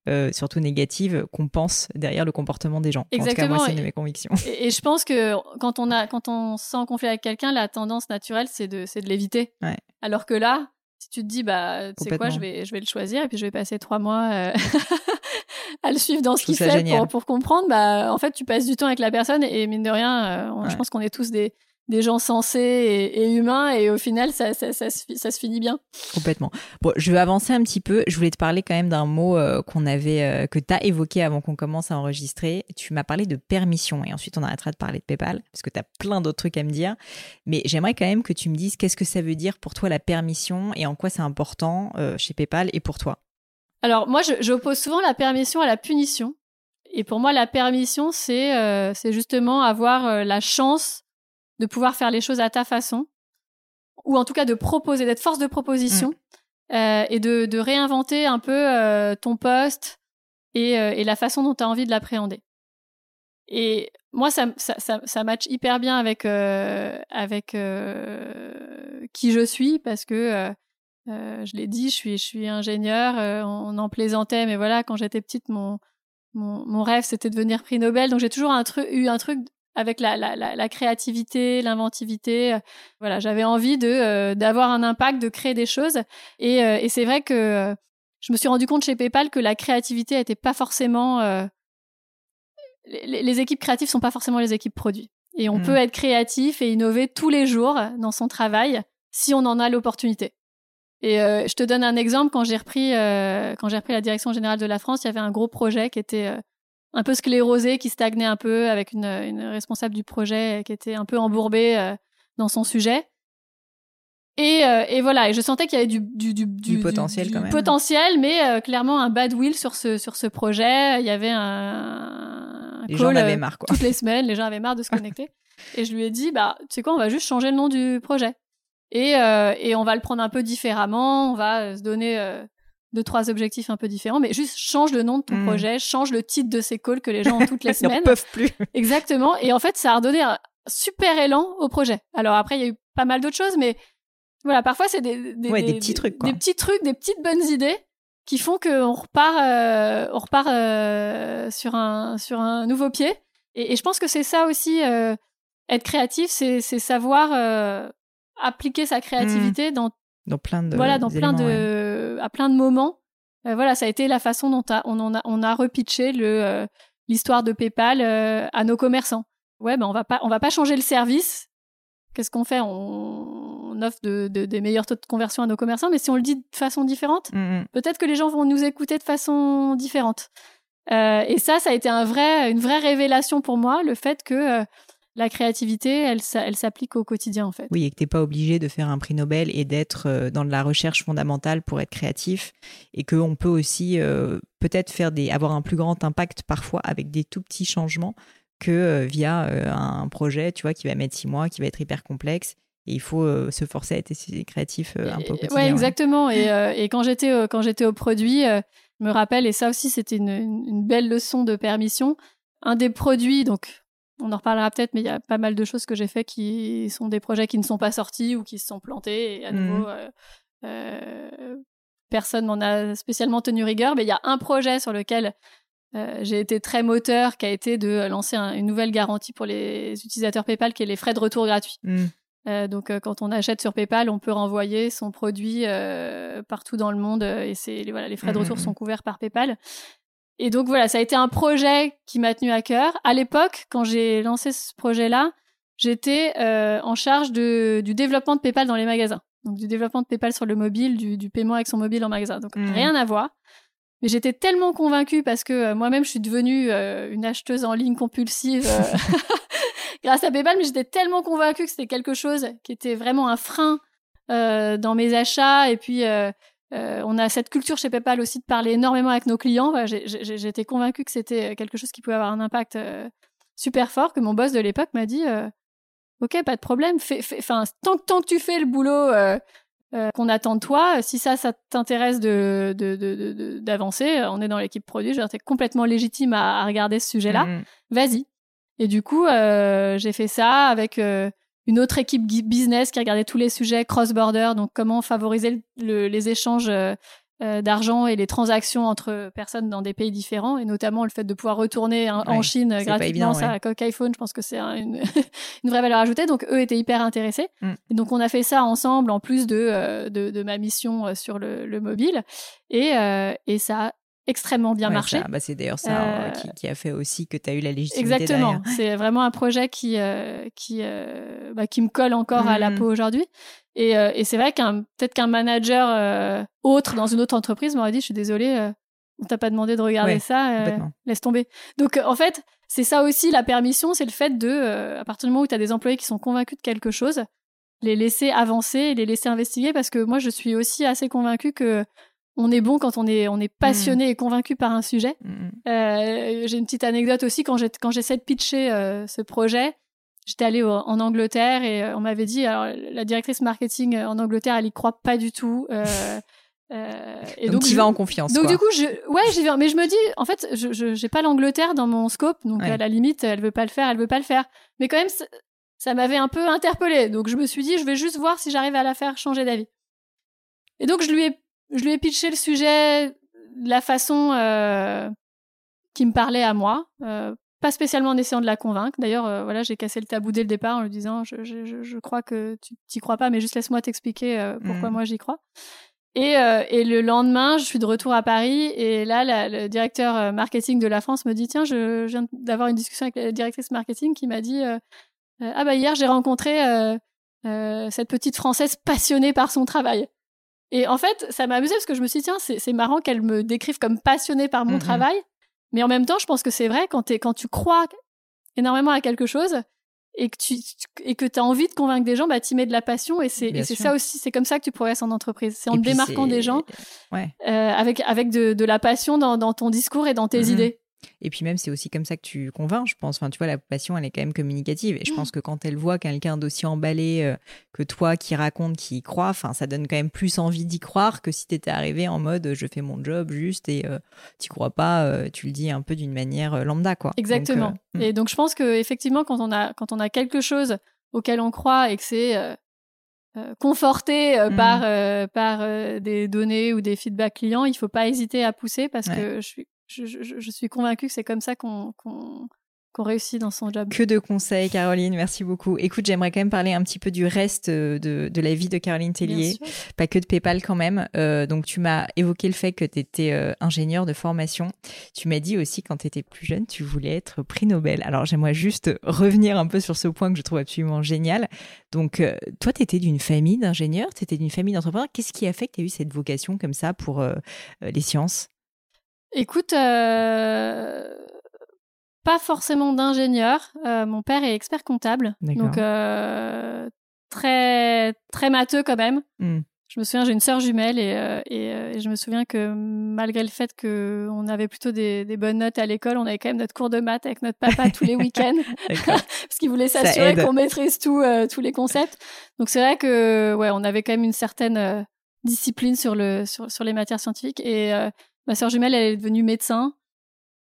euh, surtout négative, qu'on pense derrière le comportement des gens. Exactement. En tout cas, moi, c'est une de mes convictions. Et, je pense que quand on, a, quand on se sent en conflit avec quelqu'un, la tendance naturelle, c'est de, de l'éviter. Alors que là, si tu te dis, bah, tu sais quoi, je vais, je vais le choisir et puis je vais passer trois mois euh, à le suivre dans ce qu'il fait pour, pour, comprendre, bah, en fait, tu passes du temps avec la personne et mine de rien, euh, je pense qu'on est tous des, des gens sensés et, humains et au final ça, ça, ça, se, finit bien. Complètement. Bon, je vais avancer un petit peu. Je voulais te parler quand même d'un mot euh, qu'on avait euh, que tu as évoqué avant qu'on commence à enregistrer. Tu m'as parlé de permission et ensuite on arrêtera de parler de PayPal parce que tu as plein d'autres trucs à me dire. Mais j'aimerais quand même que tu me dises qu'est-ce que ça veut dire pour toi la permission et en quoi c'est important euh, chez PayPal et pour toi. Alors moi j'oppose souvent la permission à la punition. Et pour moi la permission c'est c'est justement avoir la chance de pouvoir faire les choses à ta façon, ou en tout cas de proposer, d'être force de proposition, euh, et de, de, réinventer un peu euh, ton poste et, euh, et, la façon dont tu as envie de l'appréhender. Et moi, ça, ça, ça, ça match hyper bien avec, avec qui je suis, parce que je l'ai dit, je suis, je suis ingénieur, on en plaisantait, mais voilà, quand j'étais petite, mon, mon, mon rêve, c'était de devenir prix Nobel. Donc j'ai toujours un eu un truc avec la, la, la, créativité, l'inventivité. Euh, voilà, j'avais envie de euh, d'avoir un impact, de créer des choses. Et, euh, et c'est vrai que je me suis rendu compte chez PayPal que la créativité n'était pas forcément les, les, équipes créatives sont pas forcément les équipes produits. Et on mmh. peut être créatif et innover tous les jours dans son travail si on en a l'opportunité. Et je te donne un exemple. Quand j'ai repris, quand j'ai repris la direction générale de la France, il y avait un gros projet qui était un peu sclérosé, qui stagnait un peu, avec une, une responsable du projet qui était un peu embourbée euh, dans son sujet. Et, euh, et, voilà, et je sentais qu'il y avait du, du, du, du potentiel quand même. Potentiel, mais euh, clairement un bad will sur ce, sur ce projet. Il y avait un. Les gens en avaient marre, quoi. Toutes les semaines, les gens avaient marre de se connecter. et je lui ai dit, bah, tu sais quoi, on va juste changer le nom du projet. Et, euh, et on va le prendre un peu différemment. On va se donner deux, trois objectifs un peu différents, mais juste change le nom de ton hmm. projet, change le titre de ces calls que les gens ont toutes les semaines. Ils peuvent plus. Exactement. Et en fait, ça a redonné un super élan au projet. Alors après, il y a eu pas mal d'autres choses, mais voilà, parfois c'est des, des, petits trucs, Des petits trucs, des petites bonnes idées qui font qu'on repart, euh, on repart euh, sur, un, sur un nouveau pied. Et, je pense que c'est ça aussi, euh, être créatif, c'est savoir appliquer sa créativité mmh. dans, dans plein de voilà, dans plein de, à plein de moments. voilà, ça a été la façon dont on, a, on a repitché le l'histoire de PayPal à nos commerçants. Ouais, ben on va pas, on va pas changer le service. Qu'est-ce qu'on fait? On on offre de, des meilleurs taux de conversion à nos commerçants, mais si on le dit de façon différente, mm, mm. peut-être que les gens vont nous écouter de façon différente. Euh, et ça, ça a été un vrai, une vraie révélation pour moi, le fait que euh, la créativité, elle, elle s'applique au quotidien en fait. Oui, et que tu n'es pas obligé de faire un prix Nobel et d'être euh, dans de la recherche fondamentale pour être créatif, et qu'on peut aussi peut-être faire des, avoir un plus grand impact parfois avec des tout petits changements que via un projet, tu vois, qui va mettre six mois, qui va être hyper complexe et il faut euh, se forcer à être créatif euh, un peu au quotidien. Ouais, exactement. Et, euh, et, quand j'étais quand j'étais au produit, je me rappelle, et ça aussi c'était une, une, belle leçon de permission. Un des produits, donc on en reparlera peut-être, mais il y a pas mal de choses que j'ai fait qui sont des projets qui ne sont pas sortis ou qui se sont plantés. Et à nouveau, mmh. personne m'en a spécialement tenu rigueur, mais il y a un projet sur lequel j'ai été très moteur, qui a été de lancer une nouvelle garantie pour les utilisateurs PayPal, qui est les frais de retour gratuits. Mmh. Euh, donc, euh, quand on achète sur PayPal, on peut renvoyer son produit euh, partout dans le monde et c'est voilà, les frais de mmh, retour mmh, sont couverts par PayPal. Et donc voilà, ça a été un projet qui m'a tenu à cœur. À l'époque, quand j'ai lancé ce projet-là, j'étais en charge de, du développement de PayPal dans les magasins. Donc du développement de PayPal sur le mobile, du, du paiement avec son mobile en magasin. Donc rien à voir. Mais j'étais tellement convaincue parce que moi-même, je suis devenue une acheteuse en ligne compulsive grâce à PayPal, mais j'étais tellement convaincue que c'était quelque chose qui était vraiment un frein euh, dans mes achats. Et puis, euh, euh, on a cette culture chez PayPal aussi de parler énormément avec nos clients. J'étais convaincue que c'était quelque chose qui pouvait avoir un impact super fort, que mon boss de l'époque m'a dit Ok, pas de problème, fais, tant, tant, que tu fais le boulot qu'on attend de toi, si ça, ça t'intéresse d'avancer, de, de, on est dans l'équipe produit, j'étais complètement légitime à, regarder ce sujet-là, mmh. vas-y. Et du coup, euh, j'ai fait ça avec euh, une autre équipe business qui regardait tous les sujets cross-border, donc comment favoriser les échanges euh, d'argent et les transactions entre personnes dans des pays différents, et notamment le fait de pouvoir retourner en Chine gratuitement ça à Coq iPhone, je pense que c'est une, une, vraie valeur ajoutée. Donc eux étaient hyper intéressés. Mm. Et donc on a fait ça ensemble en plus de, de, de ma mission sur le, le mobile, et, et ça extrêmement bien marché. Bah, c'est d'ailleurs ça euh, qui, a fait aussi que tu as eu la légitimité. Exactement. C'est vraiment un projet qui, euh, qui, euh, bah, qui me colle encore à la mmh. peau aujourd'hui. Et, et c'est vrai qu'un peut-être qu'un manager autre dans une autre entreprise m'aurait dit, je suis désolée, on t'a pas demandé de regarder ça, laisse tomber. Donc en fait, c'est ça aussi la permission, c'est le fait de, à partir du moment où tu as des employés qui sont convaincus de quelque chose, les laisser avancer et les laisser investiguer parce que moi je suis aussi assez convaincue que on est bon quand on est, on est passionné mm. et convaincu par un sujet. Mm, mm. Euh, j'ai une petite anecdote aussi quand j'essaie de pitcher euh, ce projet. J'étais allée en Angleterre et euh, on m'avait dit, alors la directrice marketing en Angleterre, elle y croit pas du tout. et donc, tu vas en confiance. Donc du coup, je, ouais, j'y vais. Mais je me dis, en fait, je j'ai pas l'Angleterre dans mon scope, donc à la limite, elle veut pas le faire, elle veut pas le faire. Mais quand même, ça m'avait un peu interpellée. Donc je me suis dit, je vais juste voir si j'arrive à la faire changer d'avis. Et donc je lui ai je lui ai pitché le sujet de la façon euh, qui me parlait à moi, euh, pas spécialement en essayant de la convaincre. D'ailleurs, euh, voilà, j'ai cassé le tabou dès le départ en lui disant je, je, je crois que tu t'y crois pas, mais juste laisse-moi t'expliquer euh, pourquoi mmh. moi j'y crois. Et, euh, et, le lendemain, je suis de retour à Paris et là, la, le directeur marketing de la France me dit tiens, je, viens d'avoir une discussion avec la directrice marketing qui m'a dit ah bah hier j'ai rencontré cette petite française passionnée par son travail. Et en fait, ça m'a amusé parce que je me suis dit, tiens, c'est marrant qu'elle me décrive comme passionnée par mon mmh travail. Mais en même temps, je pense que c'est vrai, quand, es, quand tu crois énormément à quelque chose et que tu et que as envie de convaincre des gens, bah tu mets de la passion et c'est c'est ça aussi, c'est comme ça que tu progresses en entreprise, c'est en te démarquant des gens ouais. euh, avec avec de, de, la passion dans, dans, ton discours et dans tes mmh idées. Et puis même, c'est aussi comme ça que tu convaincs, je pense. Enfin, tu vois, la passion, elle est quand même communicative. Et je pense mmh. que quand elle voit quelqu'un d'aussi emballé euh, que toi, qui raconte, qui y croit, enfin, ça donne quand même plus envie d'y croire que si tu étais arrivé en mode je fais mon job juste et euh, tu crois pas, euh, tu le dis un peu d'une manière lambda, quoi. Exactement. Mmh. Et donc, je pense que effectivement, quand on a quand on a quelque chose auquel on croit et que c'est conforté mmh. par par des données ou des feedbacks clients, il faut pas hésiter à pousser parce que je suis je, suis convaincue que c'est comme ça qu'on réussit dans son job. Que de conseils, Caroline. Merci beaucoup. Écoute, j'aimerais quand même parler un petit peu du reste euh, de, la vie de Caroline Tellier. Pas que de PayPal quand même. Euh, donc, tu m'as évoqué le fait que tu étais euh, ingénieur de formation. Tu m'as dit aussi quand tu étais plus jeune, tu voulais être prix Nobel. Alors, j'aimerais juste revenir un peu sur ce point que je trouve absolument génial. Donc, toi, tu étais d'une famille d'ingénieurs, tu étais d'une famille d'entrepreneurs. Qu'est-ce qui a fait que tu as eu cette vocation comme ça pour les sciences? Écoute, euh, pas forcément d'ingénieur. Euh, mon père est expert comptable, donc euh, très très matheux quand même. Hmm. Je me souviens, j'ai une sœur jumelle et, et, je me souviens que malgré le fait qu'on avait plutôt des, bonnes notes à l'école, on avait quand même notre cours de maths avec notre papa tous les week-ends parce qu'il voulait s'assurer qu'on maîtrise tout, tous les concepts. Donc c'est vrai que ouais, on avait quand même une certaine discipline sur le sur, sur les matières scientifiques et Ma sœur jumelle, elle est devenue médecin.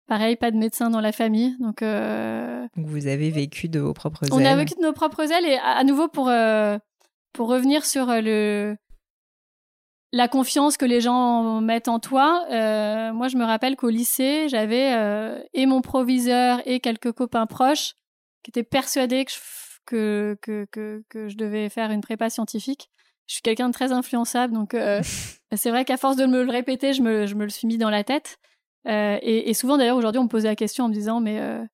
Pareil, pas de médecin dans la famille. Donc, euh... donc vous avez vécu de vos propres ailes. On a vécu de nos propres ailes. Et à, nouveau, pour, euh, pour revenir sur euh, le, la confiance que les gens mettent en toi, euh, moi, je me rappelle qu'au lycée, j'avais et mon proviseur et quelques copains proches qui étaient persuadés que que, que, que, que je devais faire une prépa scientifique je suis quelqu'un de très influençable, donc euh, c'est vrai qu'à force de me le répéter, je me, je me le suis mis dans la tête. Euh, et, et, souvent, d'ailleurs, aujourd'hui, on me posait la question en me disant, mais euh,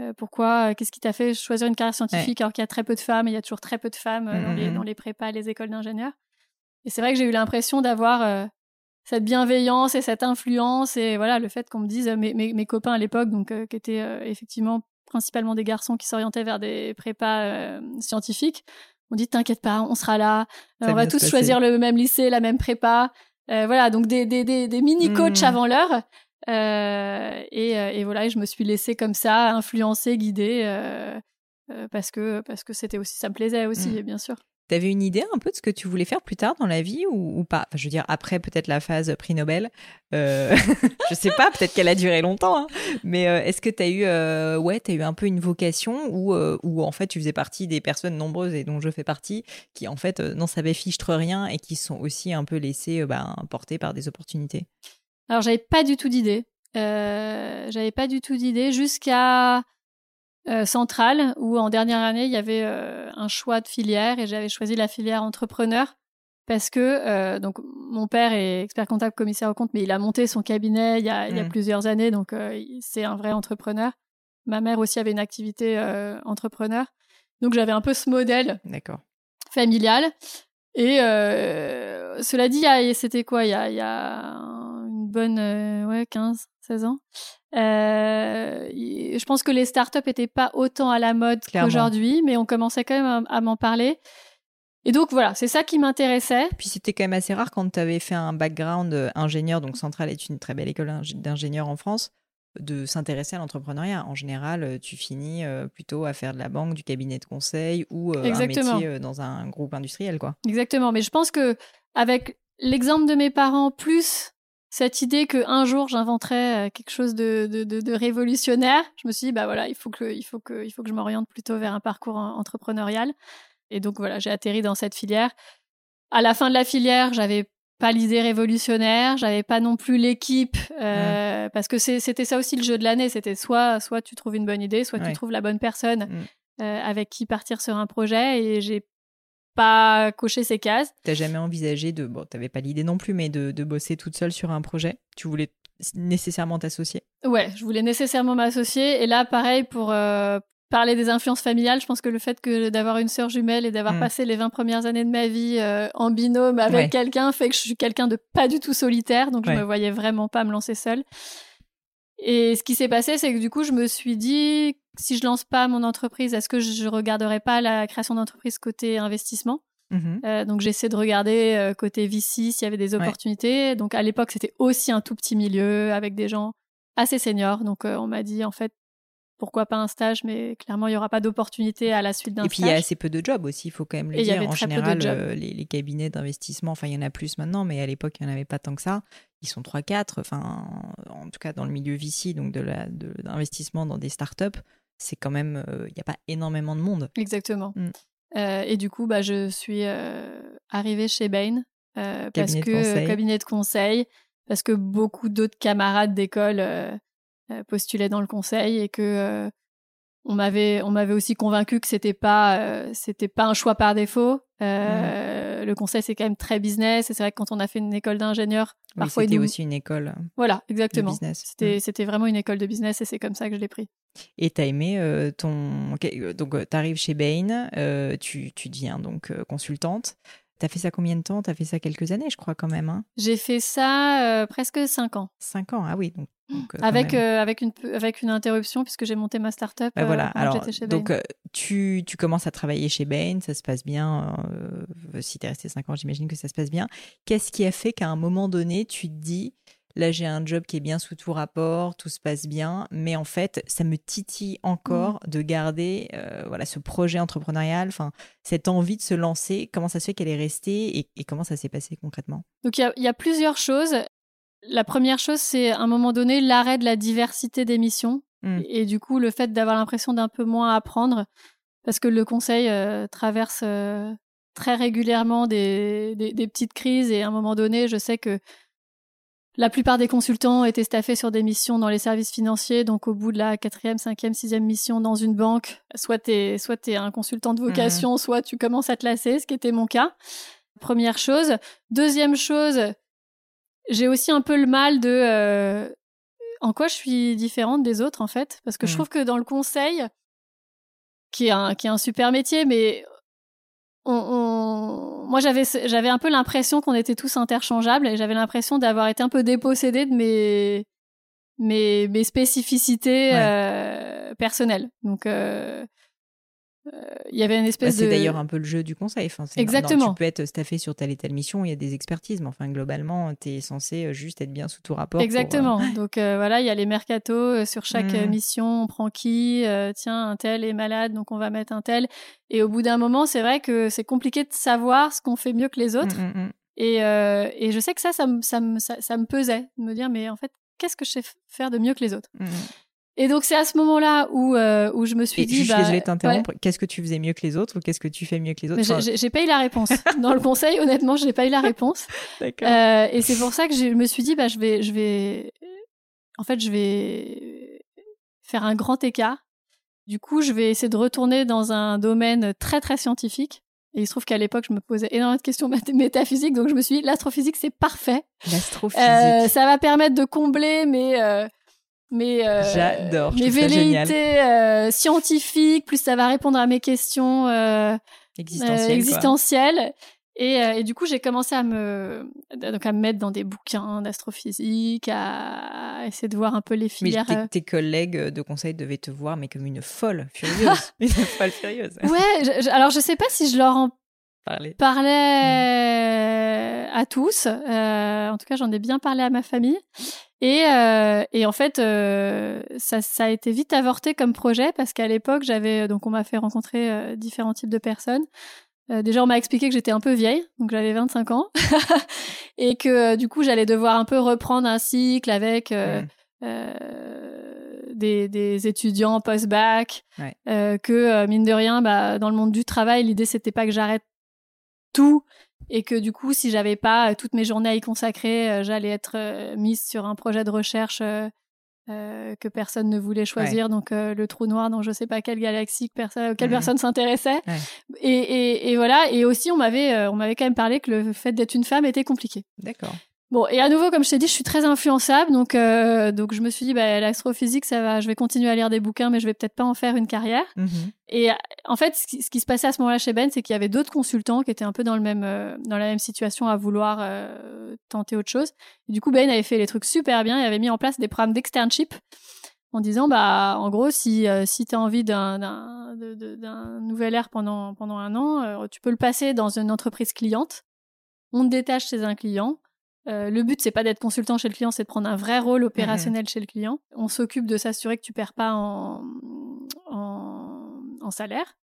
euh pourquoi, qu'est-ce qui t'a fait choisir une carrière scientifique alors qu'il y a très peu de femmes, et il y a toujours très peu de femmes euh, dans, les, mmh, mmh, dans, mmh. les, prépas, les écoles d'ingénieurs? Et c'est vrai que j'ai eu l'impression d'avoir cette bienveillance et cette influence, et voilà, le fait qu'on me dise, mes, mes, mes copains à l'époque, donc qui étaient effectivement principalement des garçons qui s'orientaient vers des prépas scientifiques, on dit t'inquiète pas, on sera là, on va tous choisir le même lycée, la même prépa. Euh, voilà, donc des, des, des, des mini coachs mmh. avant l'heure. Euh, et, euh, et, voilà, je me suis laissée comme ça, influencer, guider, euh, euh, parce que parce que c'était aussi, ça me plaisait aussi, mmh. bien sûr. T'avais une idée un peu de ce que tu voulais faire plus tard dans la vie ou, pas? Enfin, Je veux dire, après peut-être la phase prix Nobel. Euh, je sais pas, peut-être qu'elle a duré longtemps. Hein. Mais euh, est-ce que tu as eu, euh, ouais, as eu un peu une vocation ou où, en fait tu faisais partie des personnes nombreuses et dont je fais partie qui en fait n'en savaient fichtre rien et qui sont aussi un peu laissées ben, portées par des opportunités? Alors j'avais pas du tout d'idée. j'avais pas du tout d'idée jusqu'à euh, centrale où en dernière année il y avait euh, un choix de filière et j'avais choisi la filière entrepreneur parce que euh, donc mon père est expert comptable commissaire au compte mais il a monté son cabinet il y a, il y a mmh. plusieurs années donc c'est un vrai entrepreneur. Ma mère aussi avait une activité entrepreneur. Donc j'avais un peu ce modèle familial et cela dit c'était quoi? Il y a, il y a bonne ouais 15 16 ans euh, je pense que les startups n'étaient pas autant à la mode qu'aujourd'hui, mais on commençait quand même à, m'en parler. Et donc voilà, c'est ça qui m'intéressait. Puis c'était quand même assez rare quand tu avais fait un background euh, ingénieur, donc Centrale est une très belle école d'ingénieur en France, de s'intéresser à l'entrepreneuriat. En général, euh, tu finis plutôt à faire de la banque, du cabinet de conseil ou un métier dans un groupe industriel, quoi. Exactement, mais je pense que avec l'exemple de mes parents plus cette idée que un jour j'inventerais euh, quelque chose de, de, de, révolutionnaire, je me suis dit bah voilà, il faut que il faut que il faut que je m'oriente plutôt vers un parcours entrepreneurial. Et donc voilà, j'ai atterri dans cette filière. À la fin de la filière, j'avais pas l'idée révolutionnaire, j'avais pas non plus l'équipe euh, parce que c'était ça aussi le jeu de l'année, c'était soit soit tu trouves une bonne idée, soit tu trouves la bonne personne mmh. euh, avec qui partir sur un projet et j'ai pas cocher ces cases. T'as jamais envisagé de, bon, t'avais pas l'idée non plus, mais de, de, bosser toute seule sur un projet? Tu voulais nécessairement t'associer? Ouais, je voulais nécessairement m'associer. Et là, pareil, pour euh, parler des influences familiales, je pense que le fait que d'avoir une sœur jumelle et d'avoir hmm. passé les 20 premières années de ma vie euh, en binôme avec quelqu'un fait que je suis quelqu'un de pas du tout solitaire, donc je me voyais vraiment pas me lancer seule. Et ce qui s'est passé, c'est que du coup, je me suis dit, si je lance pas mon entreprise, est-ce que je regarderai pas la création d'entreprise côté investissement? Mmh euh, donc j'essaie de regarder euh, côté VC s'il y avait des opportunités. Donc à l'époque c'était aussi un tout petit milieu avec des gens assez seniors. Donc euh, on m'a dit en fait pourquoi pas un stage, mais clairement, il n'y aura pas d'opportunité à la suite d'un stage. Et puis, il y a assez peu de jobs aussi, il faut quand même le dire. en général, euh, les, cabinets d'investissement, enfin, il y en a plus maintenant, mais à l'époque, il n'y en avait pas tant que ça. Ils sont 3-4, enfin, en tout cas, dans le milieu VC, donc de d'investissement dans des startups, c'est quand même, euh, il n'y a pas énormément de monde. Exactement. Mm. Euh, et du coup, bah, je suis arrivée chez Bain, parce que cabinet de conseil, parce que beaucoup d'autres camarades d'école euh, postulait dans le conseil et que euh, on m'avait on m'avait aussi convaincu que c'était pas euh, c'était pas un choix par défaut. Mmh. Le conseil c'est quand même très business et c'est vrai que quand on a fait une école d'ingénieur, parfois c'était aussi une école. Voilà, exactement. C'était mmh. c'était vraiment une école de business et c'est comme ça que je l'ai pris. Et t'as aimé ton donc t'arrives chez Bain, tu tu deviens donc consultante. T'as fait ça combien de temps? T'as fait ça quelques années, je crois, quand même. Hein? J'ai fait ça presque cinq ans. Cinq ans, ah oui. Donc, euh, avec, euh, avec, une, avec une interruption, puisque j'ai monté ma start-up. Bah voilà, euh, alors, chez donc tu, tu, commences à travailler chez Bain, ça se passe bien. si tu es resté 5 ans, j'imagine que ça se passe bien. Qu'est-ce qui a fait qu'à un moment donné, tu te dis, là j'ai un job qui est bien sous tout rapport, tout se passe bien, mais en fait, ça me titille encore mmh. de garder voilà, ce projet entrepreneurial, enfin, cette envie de se lancer? Comment ça se fait qu'elle est restée et, et comment ça s'est passé concrètement? Donc il y, y, a plusieurs choses. La première chose, c'est à un moment donné l'arrêt de la diversité des missions mm. et, du coup le fait d'avoir l'impression d'un peu moins apprendre parce que le conseil euh, traverse euh, très régulièrement des, petites crises et à un moment donné, je sais que la plupart des consultants étaient staffés sur des missions dans les services financiers, donc au bout de la quatrième, cinquième, sixième mission dans une banque, soit tu soit es un consultant de vocation, mm. soit tu commences à te lasser, ce qui était mon cas. Première chose. Deuxième chose, j'ai aussi un peu le mal de euh, en quoi je suis différente des autres en fait. Parce que je mmh. trouve que dans le conseil qui est un qui est un super métier mais on, moi j'avais j'avais un peu l'impression qu'on était tous interchangeables et j'avais l'impression d'avoir été un peu dépossédée de mes mes, mes spécificités euh, personnelles. Donc euh, il y avait une bah, espèce de. C'est d'ailleurs un peu le jeu du conseil. Enfin, Exactement. tu peux être staffé sur telle et telle mission, il y a des expertises, mais enfin, globalement, tu es censé euh, juste être bien sous tout rapport. Exactement. Euh, donc voilà, il y a les mercatos. sur chaque mmh. mission, on prend qui Tiens, un tel est malade, donc on va mettre un tel. Et au bout d'un moment, c'est vrai que c'est compliqué de savoir ce qu'on fait mieux que les mmh, autres. Mmh, et, et, je sais que ça, ça, ça, ça, ça me pesait, de me dire, mais en fait, qu'est-ce que je sais faire de mieux que les autres? Et donc c'est à ce moment-là où euh, où je me suis dit. Je bah, désolée de t'interrompre. Qu'est-ce que tu faisais mieux que les autres ou qu'est-ce que tu fais mieux que les autres J'ai pas eu la réponse dans le conseil. Honnêtement, j'ai pas eu la réponse. D'accord. Euh, et c'est pour ça que je me suis dit bah je vais je vais en fait je vais faire un grand écart. Du coup, je vais essayer de retourner dans un domaine très très scientifique. Et il se trouve qu'à l'époque, je me posais énormément de questions métaphysiques, donc je me suis dit, l'astrophysique, c'est parfait. L'astrophysique. Euh, ça va permettre de combler mes, euh, mes, euh, J'adore, mes velléités euh, scientifiques, plus ça va répondre à mes questions euh, existentielles. existentielles. Et, et, du coup, j'ai commencé à me, donc à me mettre dans des bouquins d'astrophysique, à, essayer de voir un peu les filières. Mais tes, collègues de conseil devaient te voir, mais comme une folle furieuse. une folle furieuse. Ouais, alors je sais pas si je leur en parlais, parlais à tous. en tout cas, j'en ai bien parlé à ma famille. Et, euh, et en fait, euh, ça, ça, a été vite avorté comme projet parce qu'à l'époque, j'avais donc on m'a fait rencontrer euh, différents types de personnes. Euh, déjà, on m'a expliqué que j'étais un peu vieille, donc j'avais 25 ans, et que du coup, j'allais devoir un peu reprendre un cycle avec des, des, étudiants post-bac, que mine de rien, bah, dans le monde du travail, l'idée c'était pas que j'arrête tout et que du coup, si j'avais pas euh, toutes mes journées à y consacrer, euh, j'allais être euh, mise sur un projet de recherche que personne ne voulait choisir, donc le trou noir dans je sais pas quelle galaxie que personne, quelle personne s'intéressait. Et, et, et, voilà. Et aussi, on m'avait, on m'avait quand même parlé que le fait d'être une femme était compliqué. D'accord. Bon, et à nouveau, comme je t'ai dit, je suis très influençable, donc euh, donc je me suis dit, bah, l'astrophysique, ça va, je vais continuer à lire des bouquins, mais je vais peut-être pas en faire une carrière. Mhm. Et en fait, ce qui, se passait à ce moment-là chez Ben, c'est qu'il y avait d'autres consultants qui étaient un peu dans le même euh, dans la même situation à vouloir euh, tenter autre chose. Et du coup, Ben avait fait les trucs super bien, il avait mis en place des programmes d'externship en disant, bah, en gros, si si tu as envie d'un d'un nouvel air pendant pendant un an, tu peux le passer dans une entreprise cliente. On te détache chez un client euh, le but, c'est pas d'être consultant chez le client, c'est de prendre un vrai rôle opérationnel chez le client. On s'occupe de s'assurer que tu perds pas en, en, salaire.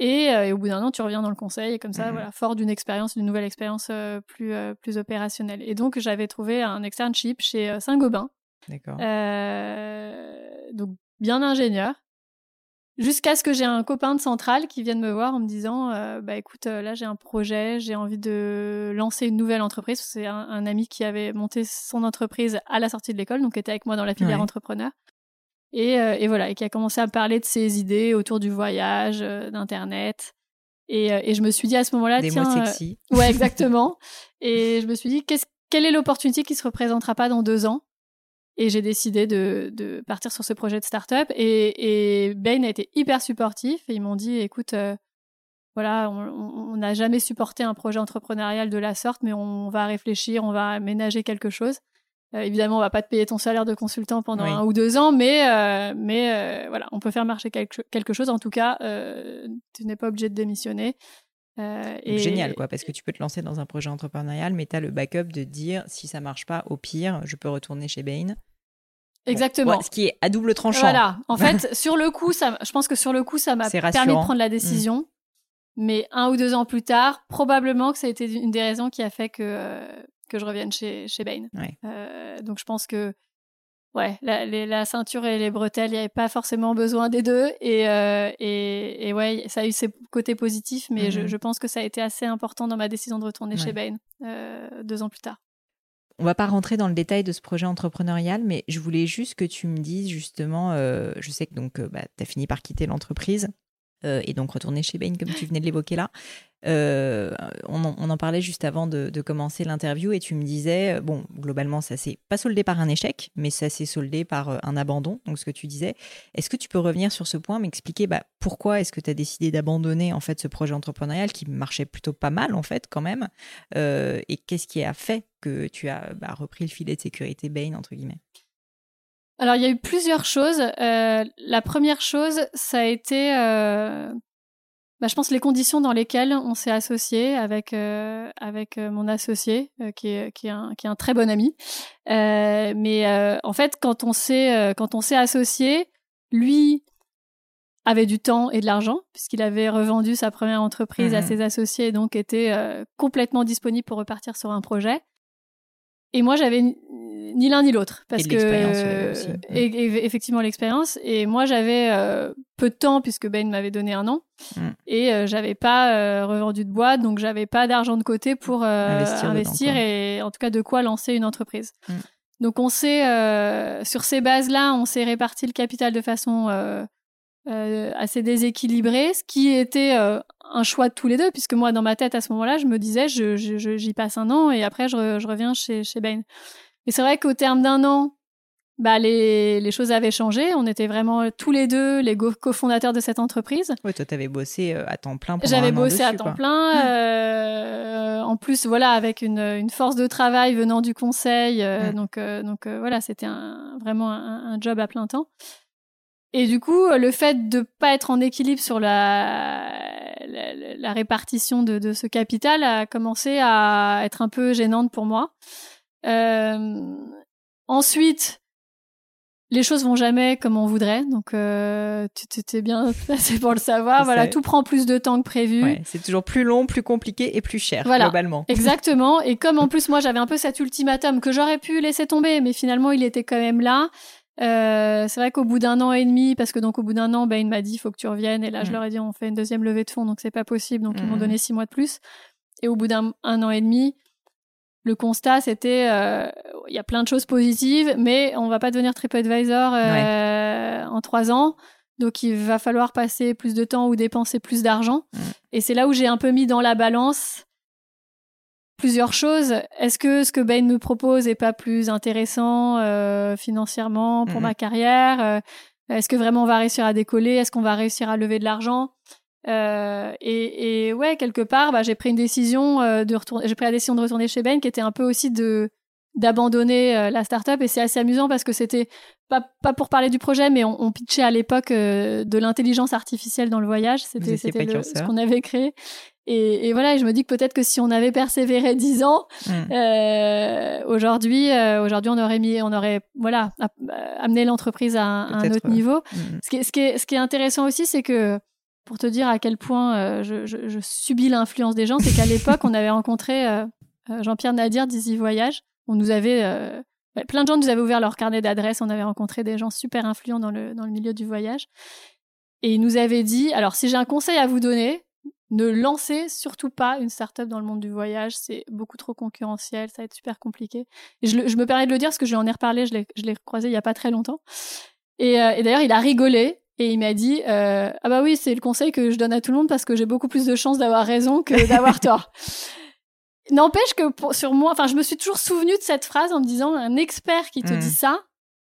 Euh, et, au bout d'un an, tu reviens dans le conseil, et comme ça, voilà, fort d'une expérience, d'une nouvelle expérience euh, plus, plus opérationnelle. Et donc, j'avais trouvé un externship chez Saint-Gobain. D'accord. donc, bien ingénieur. Jusqu'à ce que j'ai un copain de centrale qui vienne me voir en me disant euh, bah écoute euh, là j'ai un projet j'ai envie de lancer une nouvelle entreprise. C'est un, ami qui avait monté son entreprise à la sortie de l'école donc était avec moi dans la filière entrepreneur. Et, euh, et, voilà et qui a commencé à parler de ses idées autour du voyage d'internet. Et, et, je me suis dit à ce moment-là des tiens mots sexy. ouais exactement. Et je me suis dit qu'est-ce quelle est l'opportunité qui se représentera pas dans deux ans? Et j'ai décidé de, partir sur ce projet de start-up. Et, et Bain a été hyper supportif. Et ils m'ont dit écoute, euh, voilà, on n'a jamais supporté un projet entrepreneurial de la sorte, mais on va réfléchir, on va aménager quelque chose. Euh, évidemment, on va pas te payer ton salaire de consultant pendant un ou deux ans, mais, euh, mais voilà, on peut faire marcher quelque, quelque chose. En tout cas, tu n'es pas obligé de démissionner. Et... Génial, quoi, parce que tu peux te lancer dans un projet entrepreneurial, mais tu as le backup de dire si ça marche pas, au pire, je peux retourner chez Bain. Exactement. ce qui est à double tranchant. Voilà. En fait, sur le coup, ça, je pense que sur le coup, ça m'a permis de prendre la mm. décision. Mais un ou deux ans plus tard, probablement que ça a été une des raisons qui a fait que, euh, que je revienne chez, chez Bain. Euh, donc je pense que ouais, la, la, ceinture et les bretelles, il n'y avait pas forcément besoin des deux. Et, euh, et, et, ouais, ça a eu ses côtés positifs, mais je, mm-hmm. je, pense que ça a été assez important dans ma décision de retourner chez Bain deux ans plus tard. On va pas rentrer dans le détail de ce projet entrepreneurial, mais je voulais juste que tu me dises justement, euh, je sais que donc euh, bah, tu as fini par quitter l'entreprise euh, et donc retourner chez Bain comme tu venais de l'évoquer là. Euh, on, en, parlait juste avant de, commencer l'interview et tu me disais, euh, bon, globalement, ça s'est pas soldé par un échec, mais ça s'est soldé par euh, un abandon, donc ce que tu disais. Est-ce que tu peux revenir sur ce point, m'expliquer bah, pourquoi est-ce que tu as décidé d'abandonner en fait ce projet entrepreneurial qui marchait plutôt pas mal en fait quand même, et qu'est-ce qui a fait que tu as bah, repris le filet de sécurité Bain entre guillemets? Alors, il y a eu plusieurs choses. la première chose, ça a été bah, je pense les conditions dans lesquelles on s'est associé avec euh, avec euh, mon associé euh, qui est qui est un qui est un très bon ami. mais en fait, quand on s'est quand on s'est associé, lui avait du temps et de l'argent puisqu'il avait revendu sa première entreprise à mmh ses associés et donc était complètement disponible pour repartir sur un projet. Et moi, j'avais ni l'un ni l'autre parce que et, effectivement l'expérience et moi j'avais euh, peu de temps puisque Ben m'avait donné un an mm. et euh, j'avais pas euh, revendu de boîte donc j'avais pas d'argent de côté pour investir, et en tout cas de quoi lancer une entreprise. Mm. Donc on s'est sur ces bases là on s'est réparti le capital de façon assez déséquilibrée ce qui était un choix de tous les deux puisque moi dans ma tête à ce moment-là je me disais j'y je, j'y passe un an et après je, je reviens chez chez Bain. Et c'est vrai qu'au terme d'un an, bah, les, les, choses avaient changé. On était vraiment tous les deux les cofondateurs de cette entreprise. Oui, toi, tu avais bossé euh, à temps plein pendant J'avais bossé à temps plein. Euh, en plus, voilà, avec une, une, force de travail venant du conseil. Euh, donc, euh, donc voilà, c'était un, vraiment un, un, job à plein temps. Et du coup, le fait de pas être en équilibre sur la, la, la répartition de, de, ce capital a commencé à être un peu gênante pour moi. Euh, ensuite, les choses vont jamais comme on voudrait, donc euh, tu t'es bien placé pour le savoir. Voilà, tout prend plus de temps que prévu. Ouais, c'est toujours plus long, plus compliqué et plus cher voilà, globalement. Exactement. Et comme en plus moi j'avais un peu cet ultimatum que j'aurais pu laisser tomber, mais finalement il était quand même là. Euh, c'est vrai qu'au bout d'un an et demi, parce que donc au bout d'un an, ben il m'a dit il faut que tu reviennes, et là je mm. leur ai dit on fait une deuxième levée de fonds, donc c'est pas possible, donc ils m'ont mm. donné six mois de plus. Et au bout d'un an et demi, le constat, c'était euh, il y a plein de choses positives, mais on va pas devenir TripAdvisor euh, en trois ans. Donc il va falloir passer plus de temps ou dépenser plus d'argent. Mm. Et c'est là où j'ai un peu mis dans la balance plusieurs choses. Est-ce que ce que Bain me propose est pas plus intéressant euh, financièrement pour mhm. ma carrière euh, Est-ce que vraiment on va réussir à décoller Est-ce qu'on va réussir à lever de l'argent euh, et, et, ouais, quelque part, bah, j'ai pris une décision de retourner. J'ai pris la décision de retourner chez Bain, qui était un peu aussi de d'abandonner euh, la startup et c'est assez amusant parce que c'était pas, pas pour parler du projet mais on, on pitchait à l'époque euh, de l'intelligence artificielle dans le voyage c'était c'était ce qu'on avait créé et, et, voilà je me dis que peut-être que si on avait persévéré dix ans hmm. euh, aujourd'hui euh, aujourd'hui on aurait mis on aurait voilà amené l'entreprise à, un autre niveau hmm. ce, qui est, ce, qui est, ce qui est intéressant aussi c'est que pour te dire à quel point je, je, je subis l'influence des gens c'est qu'à l'époque on avait rencontré Jean-Pierre Nadir d'Easy Voyage on nous avait euh, plein de gens nous avaient ouvert leur carnet d'adresses. On avait rencontré des gens super influents dans le dans le milieu du voyage, et ils nous avaient dit alors si j'ai un conseil à vous donner, ne lancez surtout pas une startup dans le monde du voyage. C'est beaucoup trop concurrentiel, ça va être super compliqué. Et je, me permets de le dire parce que je lui en ai reparlé, je l'ai croisé il y a pas très longtemps. Et, euh, et d'ailleurs, il a rigolé et il m'a dit euh, ah bah oui c'est le conseil que je donne à tout le monde parce que j'ai beaucoup plus de chances d'avoir raison que d'avoir tort N'empêche que sur moi, enfin, je me suis toujours souvenu de cette phrase en me disant un expert qui te dit hmm. ça,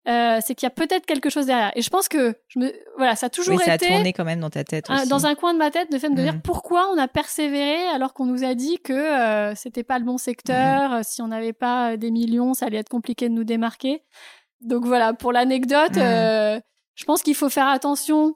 euh, c'est qu'il y a peut-être quelque chose derrière. Et je pense que je me, voilà, ça a toujours oui, ça été. Ça a tourné quand même dans ta tête. Aussi. Dans un coin de ma tête, de fait de me dire hmm. pourquoi on a persévéré alors qu'on nous a dit que euh, c'était pas le bon secteur. Hmm. Si on n'avait pas des millions, ça allait être compliqué de nous démarquer. Donc voilà, pour l'anecdote, euh, je pense qu'il faut faire attention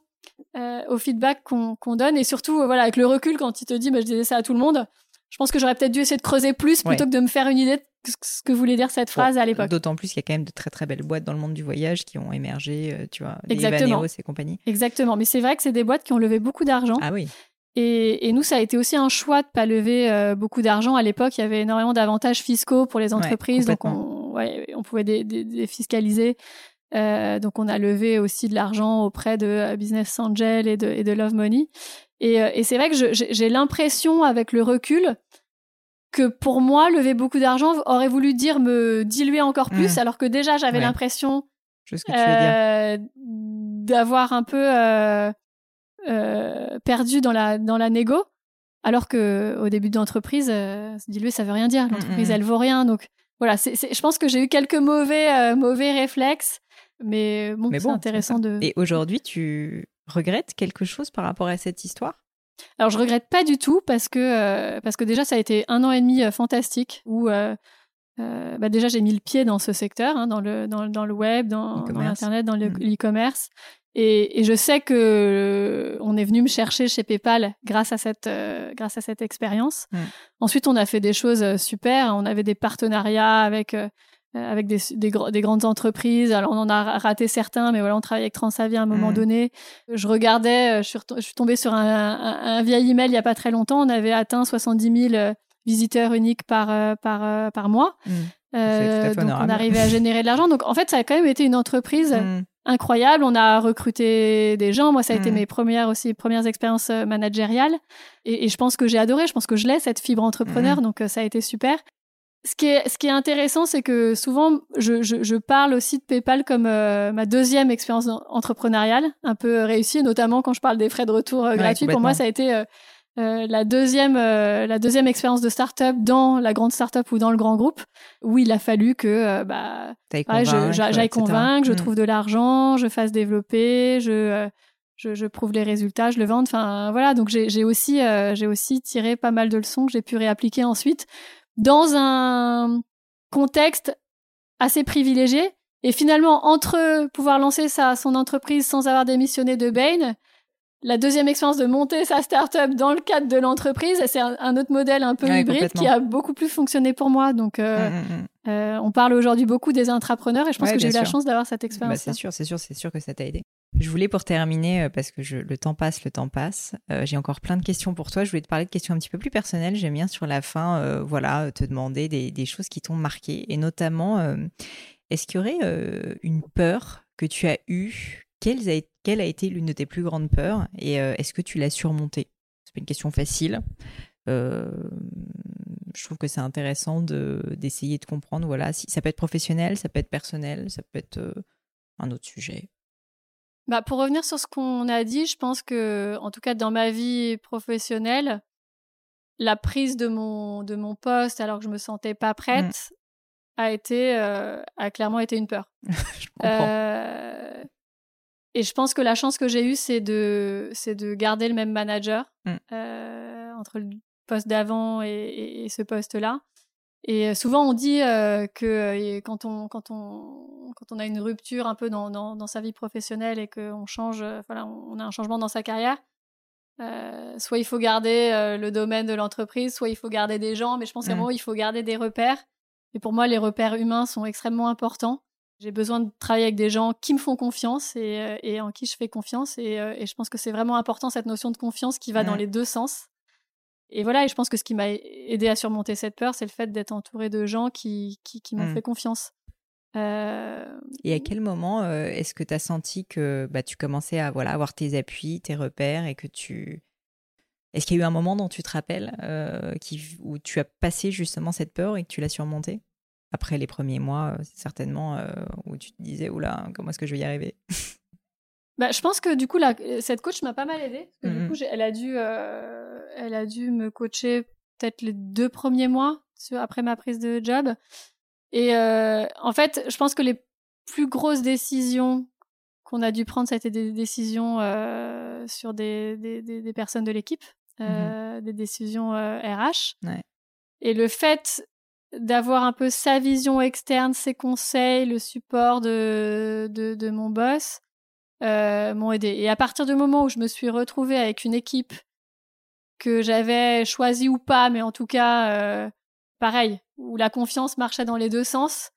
euh, au feedback qu'on donne et surtout, voilà, avec le recul, quand il te dit, bah, je disais ça à tout le monde je pense que j'aurais peut-être dû essayer de creuser plus plutôt que de me faire une idée de ce que voulait dire cette phrase à l'époque. D'autant plus qu'il y a quand même de très très belles boîtes dans le monde du voyage qui ont émergé, euh, tu vois, Exactement. et compagnie. Exactement, mais c'est vrai que c'est des boîtes qui ont levé beaucoup d'argent. Ah oui. Et, nous, ça a été aussi un choix de pas lever euh, beaucoup d'argent. À l'époque, il y avait énormément d'avantages fiscaux pour les entreprises, donc on, on pouvait défiscaliser. Euh, donc on a levé aussi de l'argent auprès de Business Angel et de, et de Love Money. Euh, et, c'est vrai que j'ai l'impression, avec le recul, que pour moi, lever beaucoup d'argent aurait voulu dire me diluer encore plus, mmh. alors que déjà j'avais l'impression euh, d'avoir un peu euh, perdu dans la dans la négo, alors que au début d'entreprise, diluer ça veut rien dire. L'entreprise mmh. elle vaut rien, donc voilà. je pense que j'ai eu quelques mauvais mauvais réflexes, mais bon, c'est intéressant de. Et aujourd'hui, tu regrettes quelque chose par rapport à cette histoire? Alors je regrette pas du tout parce que euh, parce que déjà ça a été un an et demi euh, fantastique où euh, bah déjà j'ai mis le pied dans ce secteur, hein, dans le dans, dans, le web, dans, l'internet, dans mm. l'e-commerce. Et, et, je sais que on est venu me chercher chez PayPal grâce à cette grâce à cette expérience. Mm. Ensuite, on a fait des choses super. On avait des partenariats avec avec des, des, des, grandes entreprises. Alors, on en a raté certains, mais voilà, on travaille avec Transavia à un moment mmh. donné. Je regardais, euh, je suis, je suis tombée sur un, un, vieil email il n'y a pas très longtemps. On avait atteint 70 000 euh, visiteurs uniques par, par, par mois. Mmh. Euh, donc, on arrivait à générer de l'argent. Donc, en fait, ça a quand même été une entreprise mmh. incroyable. On a recruté des gens. Moi, ça a été mes premières aussi premières expériences managériales. Et, et je pense que j'ai adoré. Je pense que je l'ai, cette fibre entrepreneur. Donc, ça a été super ce qui est, ce qui est intéressant, c'est que souvent, je, je, je, parle aussi de PayPal comme euh, ma deuxième expérience entrepreneuriale, un peu réussie, notamment quand je parle des frais de retour euh, gratuits. Pour moi, ça a été euh, la deuxième, la deuxième expérience de startup dans la grande startup ou dans le grand groupe, où il a fallu que bah, j'aille convaincre, je mm. trouve de l'argent, je fasse développer, je je, je, prouve les résultats, je le vends. Enfin, voilà. Donc, j'ai aussi, j'ai aussi tiré pas mal de leçons que j'ai pu réappliquer ensuite dans un contexte assez privilégié. Et finalement, entre pouvoir lancer sa, son entreprise sans avoir démissionné de Bain, la deuxième expérience de monter sa startup dans le cadre de l'entreprise, c'est un, autre modèle un peu hybride qui a beaucoup plus fonctionné pour moi. Donc, euh, mmh, mmh, mmh. Euh, on parle aujourd'hui beaucoup des intrapreneurs et je pense que j'ai eu la chance d'avoir cette expérience. Bah, c'est sûr, c'est sûr, c'est sûr que ça t'a aidé. Je voulais pour terminer, euh, parce que je, le temps passe, le temps passe, euh, j'ai encore plein de questions pour toi. Je voulais te parler de questions un petit peu plus personnelles. J'aime bien sur la fin, voilà, te demander des, des choses qui t'ont marqué. Et notamment, est-ce qu'il y aurait une peur que tu as eue quelle a, quelle a été l'une de tes plus grandes peurs Et est-ce que tu l'as surmontée? C'est pas une question facile. je trouve que c'est intéressant d'essayer de, comprendre. Voilà, si ça peut être professionnel, ça peut être personnel, ça peut être un autre sujet. Bah, pour revenir sur ce qu'on a dit, je pense que, en tout cas dans ma vie professionnelle, la prise de mon, de mon poste alors que je me sentais pas prête mmh. a été, a clairement été une peur. je comprends. Et je pense que la chance que j'ai eue, c'est de, c'est de garder le même manager mmh. entre le poste d'avant et, ce poste-là. Et souvent, on dit que quand on, quand, on, quand on a une rupture un peu dans, dans, sa vie professionnelle et qu'on change, voilà, on a un changement dans sa carrière, soit il faut garder le domaine de l'entreprise, soit il faut garder des gens, mais je pense qu'à mmh. il faut garder des repères. Et pour moi, les repères humains sont extrêmement importants. J'ai besoin de travailler avec des gens qui me font confiance et, et en qui je fais confiance. Et, et je pense que c'est vraiment important cette notion de confiance qui va dans les deux sens. Et voilà, et je pense que ce qui m'a aidé à surmonter cette peur, c'est le fait d'être entouré de gens qui, qui, m'ont mmh. fait confiance. Euh... Et à quel moment euh, est-ce que tu as senti que bah, tu commençais à voilà, avoir tes appuis, tes repères et que tu. Est-ce qu'il y a eu un moment dont tu te rappelles euh, qui, où tu as passé justement cette peur et que tu l'as surmontée? Après les premiers mois, euh, certainement, où tu te disais, oula, comment est-ce que je vais y arriver? Bah, je pense que du coup, la, cette coach m'a pas mal aidée. du mmh coup, elle a dû, euh, elle a dû me coacher peut-être les deux premiers mois après ma prise de job. Et euh, en fait, je pense que les plus grosses décisions qu'on a dû prendre, ça a été des décisions euh, sur des, des, des, personnes de l'équipe, mmh euh, des décisions RH. Ouais. Et le fait d'avoir un peu sa vision externe, ses conseils, le support de, de, de mon boss, euh, m'ont aidé. Et à partir du moment où je me suis retrouvée avec une équipe que j'avais choisie ou pas, mais en tout cas, euh, pareil, où la confiance marchait dans les deux sens,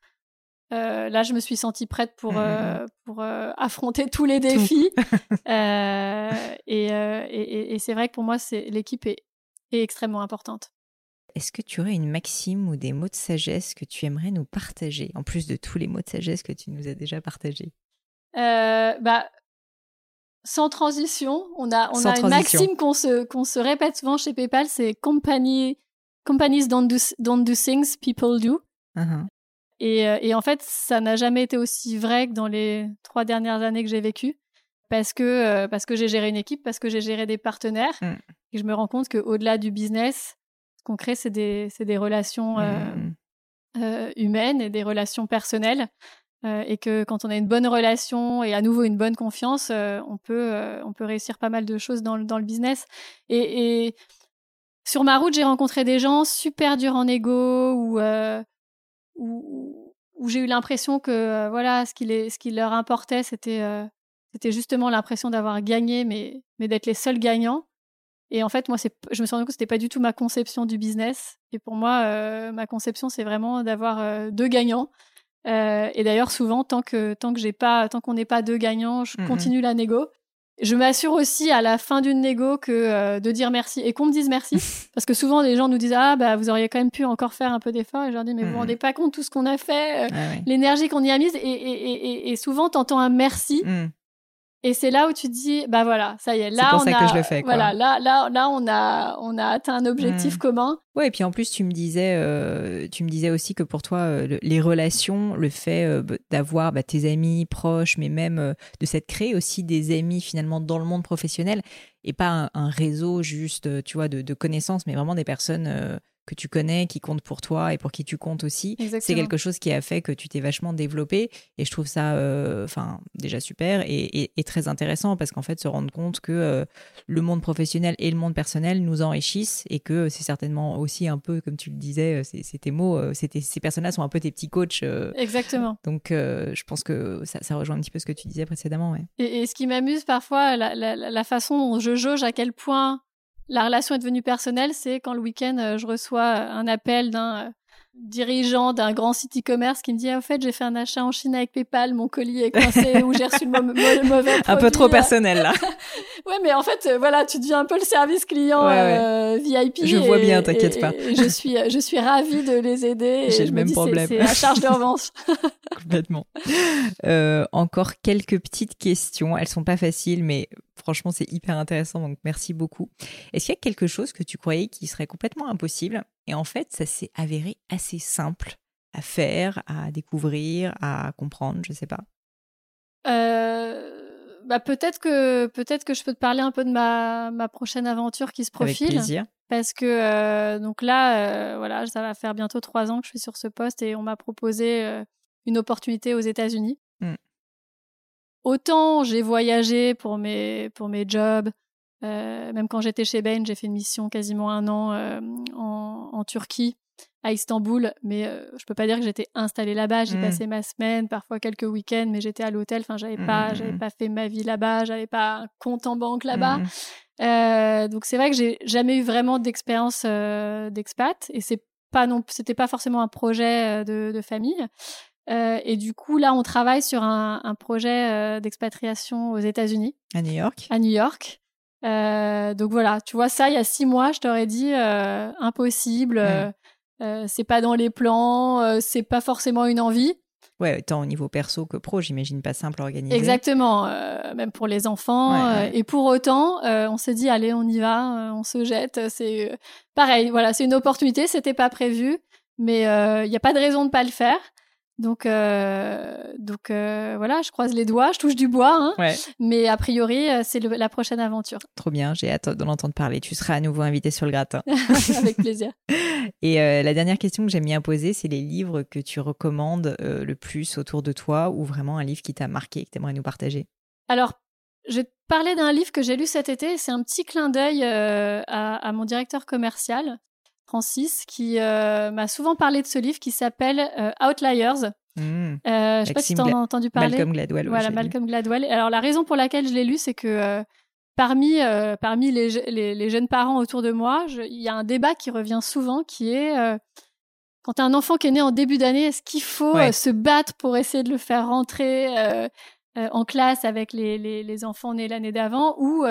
euh, là, je me suis sentie prête pour, mmh, mmh, mmh. pour affronter tous les défis. et, et, et c'est vrai que pour moi, l'équipe est, est extrêmement importante. Est-ce que tu aurais une maxime ou des mots de sagesse que tu aimerais nous partager, en plus de tous les mots de sagesse que tu nous as déjà partagés? Euh, bah, sans transition, on a, on a une maxime qu'on se, qu'on se répète souvent chez PayPal, c'est company, companies don't do, don't do things, people do. Uh-huh. Et, euh, et, en fait, ça n'a jamais été aussi vrai que dans les trois dernières années que j'ai vécues, parce que, euh, parce que j'ai géré une équipe, parce que j'ai géré des partenaires, mm. et je me rends compte qu'au-delà du business, qu'on crée, c'est des, des relations mm. humaines et des relations personnelles. Euh, et que quand on a une bonne relation et à nouveau une bonne confiance, euh, on, peut, euh, on peut réussir pas mal de choses dans, dans le business. Et, et, sur ma route, j'ai rencontré des gens super durs en ego ou où, où j'ai eu l'impression que voilà ce qui, les, ce qui leur importait, c'était c'était justement l'impression d'avoir gagné, mais, mais d'être les seuls gagnants. Et en fait, moi, je me suis rendu compte que c'était pas du tout ma conception du business. Et pour moi, ma conception, c'est vraiment d'avoir deux gagnants euh, et d'ailleurs, souvent, tant que tant que j'ai pas, tant qu'on n'est pas deux gagnants, je mmh continue la négo. Je m'assure aussi à la fin d'une négo que euh, de dire merci et qu'on me dise merci, parce que souvent les gens nous disent ah bah vous auriez quand même pu encore faire un peu d'effort et je leur dis mais vous vous mmh. rendez pas compte tout ce qu'on a fait, euh, l'énergie qu'on y a mise et, et, et, et souvent t'entends un merci mmh. Et c'est là où tu te dis, bah voilà, ça y est, là pour on ça a, que je le fais, quoi. voilà, là, là, là on a, on a atteint un objectif mmh. commun. Ouais, et puis en plus tu me disais, euh, tu me disais aussi que pour toi, euh, les relations, le fait euh, d'avoir bah, tes amis proches, mais même de s'être créé aussi des amis finalement dans le monde professionnel, et pas un, réseau juste, tu vois, de, de, connaissances, mais vraiment des personnes que tu connais, qui compte pour toi et pour qui tu comptes aussi. C'est quelque chose qui a fait que tu t'es vachement développé et je trouve ça euh, déjà super et, très intéressant parce qu'en fait se rendre compte que euh, le monde professionnel et le monde personnel nous enrichissent et que c'est certainement aussi un peu comme tu le disais, euh, c'est tes mots, c'était ces personnes-là sont un peu tes petits coachs. Exactement. Donc je pense que ça, rejoint un petit peu ce que tu disais précédemment. Ouais. Et, ce qui m'amuse parfois, la, la façon dont je jauge à quel point la relation est devenue personnelle, c'est quand le week-end, euh, je reçois un appel d'un euh, dirigeant d'un grand site e-commerce qui me dit, en fait, j'ai fait un achat en Chine avec PayPal, mon colis est coincé ou j'ai reçu le, mauvais produit. Un peu trop personnel, là. ouais, mais en fait, euh, voilà, tu deviens un peu le service client VIP. Je vois bien, t'inquiète pas. je suis, je suis ravie de les aider. J'ai le même problème. C'est à charge de revanche. Complètement. encore quelques petites questions. Elles sont pas faciles, mais Franchement, c'est hyper intéressant, donc merci beaucoup. Est-ce qu'il y a quelque chose que tu croyais qui serait complètement impossible? Et en fait, ça s'est avéré assez simple à faire, à découvrir, à comprendre, je sais pas euh, bah peut-être que peut-être que je peux te parler un peu de ma, ma prochaine aventure qui se profile. Avec plaisir. parce que donc là, voilà, ça va faire bientôt trois ans que je suis sur ce poste et on m'a proposé une opportunité aux États-Unis. Mmh. Autant j'ai voyagé pour mes pour mes jobs, même quand j'étais chez Bain, j'ai fait une mission quasiment un an en, en, Turquie à Istanbul, mais je euh, je peux pas dire que j'étais installée là-bas. J'ai mmh. passé ma semaine, parfois quelques week-ends, mais j'étais à l'hôtel. Enfin, j'avais pas, j'avais mmh. pas fait ma vie là-bas. J'avais pas un compte en banque là-bas. Mmh. Euh, donc c'est vrai que j'ai jamais eu vraiment d'expérience euh, d'expat, et c'est pas non, c'était pas forcément un projet de, famille. Et du coup, là, on travaille sur un, un projet d'expatriation aux États-Unis. À New York. À New York. donc voilà, tu vois ça, il y a six mois, je t'aurais dit impossible. Euh, c'est pas dans les plans, euh, c'est pas forcément une envie. Ouais, tant au niveau perso que pro, j'imagine pas simple à organiser. Exactement, euh, même pour les enfants. Et pour autant, on s'est dit, allez, on y va, on se jette. C'est pareil, voilà, c'est une opportunité, c'était pas prévu, mais il n'y a pas de raison de pas le faire. Donc, euh, donc euh, voilà, je croise les doigts, je touche du bois, hein, mais a priori, euh, c'est la prochaine aventure. Trop bien, j'ai hâte d'en entendre parler. Tu seras à nouveau invité sur le gratin. Avec plaisir. Et la dernière question que j'aime bien poser, c'est les livres que tu recommandes le plus autour de toi ou vraiment un livre qui t'a marqué, que tu aimerais nous partager? Alors, je vais te parler d'un livre que j'ai lu cet été. C'est un petit clin d'œil à, à, mon directeur commercial. Francis, qui euh, m'a souvent parlé de ce livre qui s'appelle euh, Outliers. Mmh. Euh, je sais pas si tu en as entendu parler. Malcolm Gladwell. Voilà, Malcolm Gladwell. Alors la raison pour laquelle je l'ai lu, c'est que parmi parmi les, les, jeunes parents autour de moi, il y a un débat qui revient souvent, qui est quand tu as un enfant qui est né en début d'année, est-ce qu'il faut se battre pour essayer de le faire rentrer en classe avec les, les enfants nés l'année d'avant ou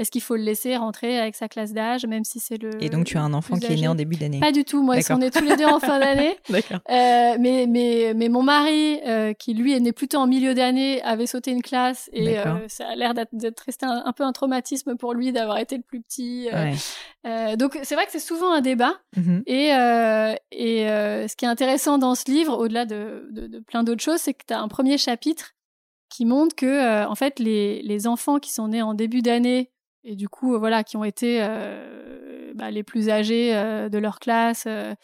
est-ce qu'il faut le laisser rentrer avec sa classe d'âge, même si c'est le. Et donc, tu as un enfant qui est né en début d'année Pas du tout. Moi, on est tous les deux en fin d'année. D'accord. Euh, mais, mais, mais mon mari, euh, qui lui est né plutôt en milieu d'année, avait sauté une classe et euh, ça a l'air d'être resté un, peu un traumatisme pour lui d'avoir été le plus petit. donc, c'est vrai que c'est souvent un débat. Mm-hmm. Et, et ce qui est intéressant dans ce livre, au-delà de, de, plein d'autres choses, c'est que tu as un premier chapitre qui montre que, en fait, les, les enfants qui sont nés en début d'année et du coup, voilà, qui ont été euh, bah, les plus âgés euh, de leur classe euh,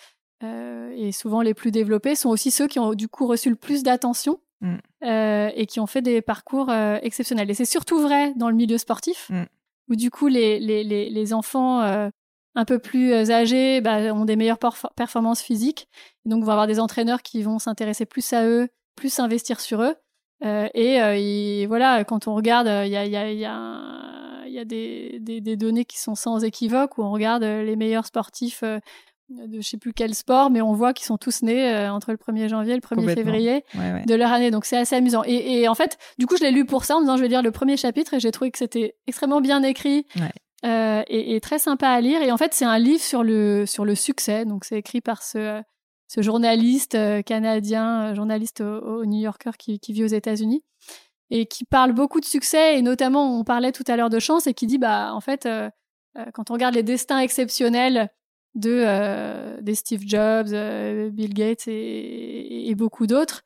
et souvent les plus développés, sont aussi ceux qui ont du coup reçu le plus d'attention mmh. et qui ont fait des parcours exceptionnels. Et c'est surtout vrai dans le milieu sportif, mmh. où du coup les, les, les, les enfants un peu plus âgés bah, ont des meilleures performances physiques. Et donc, vont avoir des entraîneurs qui vont s'intéresser plus à eux, plus investir sur eux. Et, voilà, quand on regarde, il y a, y a, y a y a des, des, données qui sont sans équivoque où on regarde euh, les meilleurs sportifs euh, de je sais plus quel sport, mais on voit qu'ils sont tous nés euh, entre le 1er janvier et le 1er février de leur année. Donc c'est assez amusant. Et, en fait, du coup, je l'ai lu pour ça en disant je vais lire le premier chapitre et j'ai trouvé que c'était extrêmement bien écrit et, très sympa à lire. Et en fait, c'est un livre sur le, sur le succès. Donc c'est écrit par ce, ce journaliste canadien, journaliste au, New Yorker qui, qui vit aux États-Unis et qui parle beaucoup de succès et notamment on parlait tout à l'heure de chance et qui dit bah en fait euh, euh, quand on regarde les destins exceptionnels de euh, des Steve Jobs, Bill Gates et, beaucoup d'autres,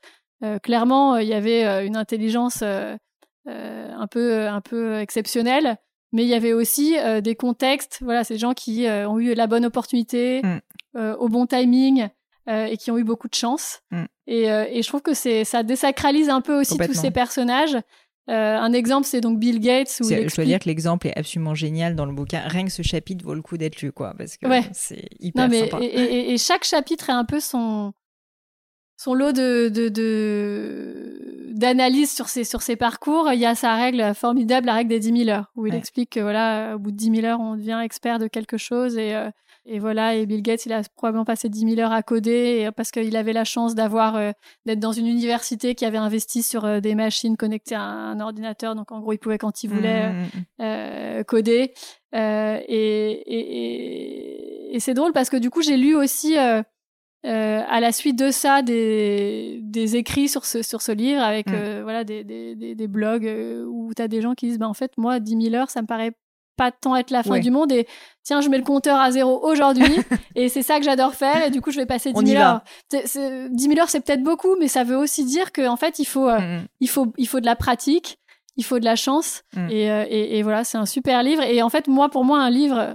clairement il y avait une intelligence un peu un peu exceptionnelle, mais il y avait aussi des contextes. Voilà, ces gens qui ont eu la bonne opportunité mmh. au bon timing euh, et qui ont eu beaucoup de chance. Mm. Et, euh, et, je trouve que c'est ça désacralise un peu aussi tous ces personnages. Euh, un exemple, c'est donc Bill Gates. Où Je dois dire que l'exemple est absolument génial dans le bouquin. Rien que ce chapitre vaut le coup d'être lu, quoi, parce que c'est hyper non, mais, sympa. Et, et, chaque chapitre est un peu son son lot de, de, d'analyse sur ses, sur ses parcours. Il y a sa règle formidable, la règle des 10 000 heures, où il explique que voilà, au bout de 10 000 heures, on devient expert de quelque chose et et voilà, et Bill Gates, il a probablement passé 10 000 heures à coder parce qu'il avait la chance d'avoir euh, d'être dans une université qui avait investi sur euh, des machines connectées à un, ordinateur. Donc en gros, il pouvait quand il voulait mmh, mmh, mmh. Euh, coder. et, et, et c'est drôle parce que du coup, j'ai lu aussi à la suite de ça des, des écrits sur ce, sur ce livre avec voilà des, des, des, blogs où tu as des gens qui disent bah, en fait, moi, 10 000 heures, ça me paraît pas tant être la fin du monde et tiens, je mets le compteur à zéro aujourd'hui et c'est ça que j'adore faire et du coup, je vais passer 10 000 heures. 10 000 heures, c'est peut-être beaucoup, mais ça veut aussi dire qu'en fait, il faut, euh, mm, mm. il, faut, il faut de la pratique, il faut de la chance mm. et, euh, et, et, voilà, c'est un super livre. Et en fait, moi, pour moi, un livre,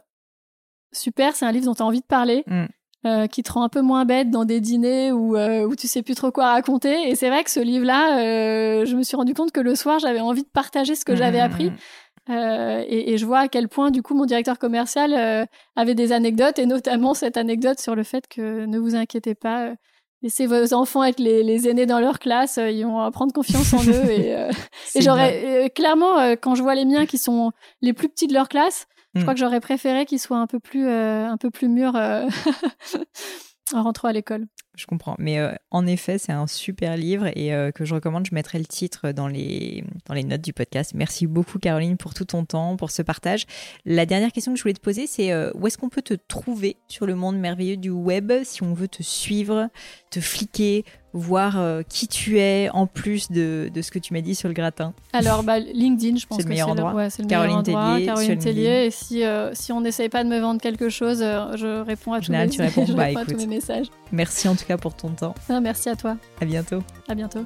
super, c'est un livre dont tu as envie de parler. Mm. Euh, qui te rend un peu moins bête dans des dîners où, euh, où tu sais plus trop quoi raconter. Et c'est vrai que ce livre-là, euh, je me suis rendu compte que le soir, j'avais envie de partager ce que j'avais appris. Euh, et, et, je vois à quel point, du coup, mon directeur commercial euh, avait des anecdotes, et notamment cette anecdote sur le fait que ne vous inquiétez pas, laissez vos enfants être les, les aînés dans leur classe, ils vont prendre confiance en eux. Et, et j'aurais clairement, quand je vois les miens qui sont les plus petits de leur classe, je crois hmm. que j'aurais préféré qu'il soit un peu plus, euh, un peu plus mûr euh, en rentrant à l'école. Je comprends. Mais euh, en effet, c'est un super livre et que je recommande. Je mettrai le titre dans les, dans les notes du podcast. Merci beaucoup, Caroline, pour tout ton temps, pour ce partage. La dernière question que je voulais te poser, c'est où est-ce qu'on peut te trouver sur le monde merveilleux du web si on veut te suivre, te fliquer, voir euh, qui tu es en plus de, de ce que tu m'as dit sur le gratin Alors, bah, LinkedIn, je pense que c'est le meilleur endroit. Ouais, le Caroline meilleur endroit. Caroline Tellier. Et si, euh, si on n'essaye pas de me vendre quelque chose, euh, je réponds à, tous, mes, tu réponds, bah, réponds à tous mes messages. Merci en tout cas pour ton temps. merci à toi. À bientôt. À bientôt.